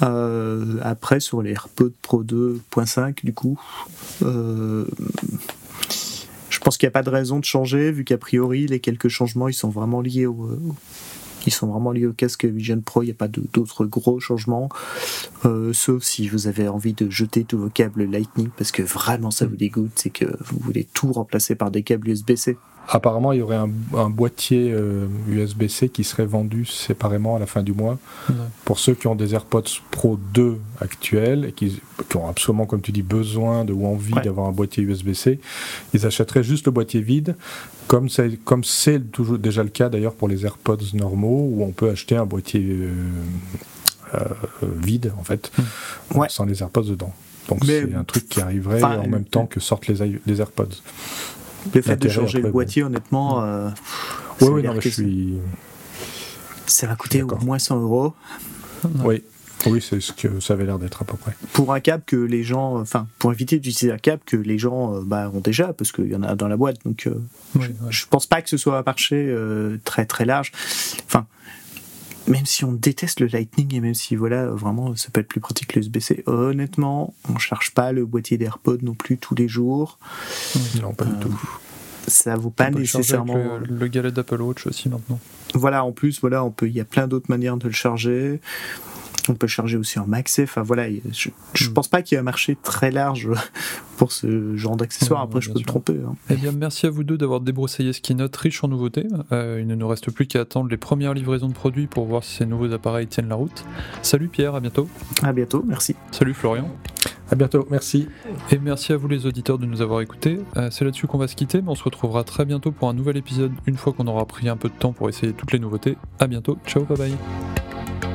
après, sur les AirPods Pro 2.5, du coup, je pense qu'il n'y a pas de raison de changer, vu qu'a priori, les quelques changements, ils sont vraiment liés au, euh, ils sont vraiment liés au casque Vision Pro, il n'y a pas d'autres gros changements, euh, sauf si vous avez envie de jeter tous vos câbles Lightning, parce que vraiment ça vous dégoûte, c'est que vous voulez tout remplacer par des câbles USB-C. Apparemment, il y aurait un, boîtier USB-C euh, qui serait vendu séparément à la fin du mois. Pour ceux qui ont des AirPods Pro 2 actuels et qui, ont absolument, comme tu dis, besoin de, ou envie d'avoir un boîtier USB-C, ils achèteraient juste le boîtier vide, comme c'est comme toujours déjà le cas d'ailleurs pour les AirPods normaux, où on peut acheter un boîtier euh, euh, vide en fait, hmm. sans les AirPods dedans. Donc c'est un truc qui arriverait en même temps que sortent les, les AirPods. Le fait de changer le boîtier, honnêtement, euh, oui, oui, non, je suis. Ça va coûter au moins 100 euros. Oui. Oui, c'est ce que ça avait l'air d'être à peu près. Pour un câble que les gens, enfin, pour éviter d'utiliser un câble que les gens euh, bah, ont déjà, parce qu'il y en a dans la boîte. Donc, euh, je, ne pense pas que ce soit un marché très très large. Enfin, même si on déteste le Lightning et même si voilà vraiment ça peut être plus pratique que l'USB-C, honnêtement, on charge pas le boîtier d'AirPod non plus tous les jours. Non, pas du tout. Ça vaut pas nécessairement. Le, le, galet d'Apple Watch aussi maintenant. Voilà, en plus, voilà, on peut, il y a plein d'autres manières de le charger. On peut charger aussi en maxi. Enfin voilà, je, ne hmm. pense pas qu'il y ait un marché très large *laughs* pour ce genre d'accessoires. Après, je peux me tromper. Hein. Eh bien, merci à vous deux d'avoir débroussaillé ce keynote riche en nouveautés. Euh, il ne nous reste plus qu'à attendre les premières livraisons de produits pour voir si ces nouveaux appareils tiennent la route. Salut Pierre, à bientôt. À bientôt, merci. Salut Florian. À bientôt, merci. Et merci à vous les auditeurs de nous avoir écoutés. Euh, c'est là-dessus qu'on va se quitter, mais on se retrouvera très bientôt pour un nouvel épisode une fois qu'on aura pris un peu de temps pour essayer toutes les nouveautés. À bientôt, ciao, bye bye.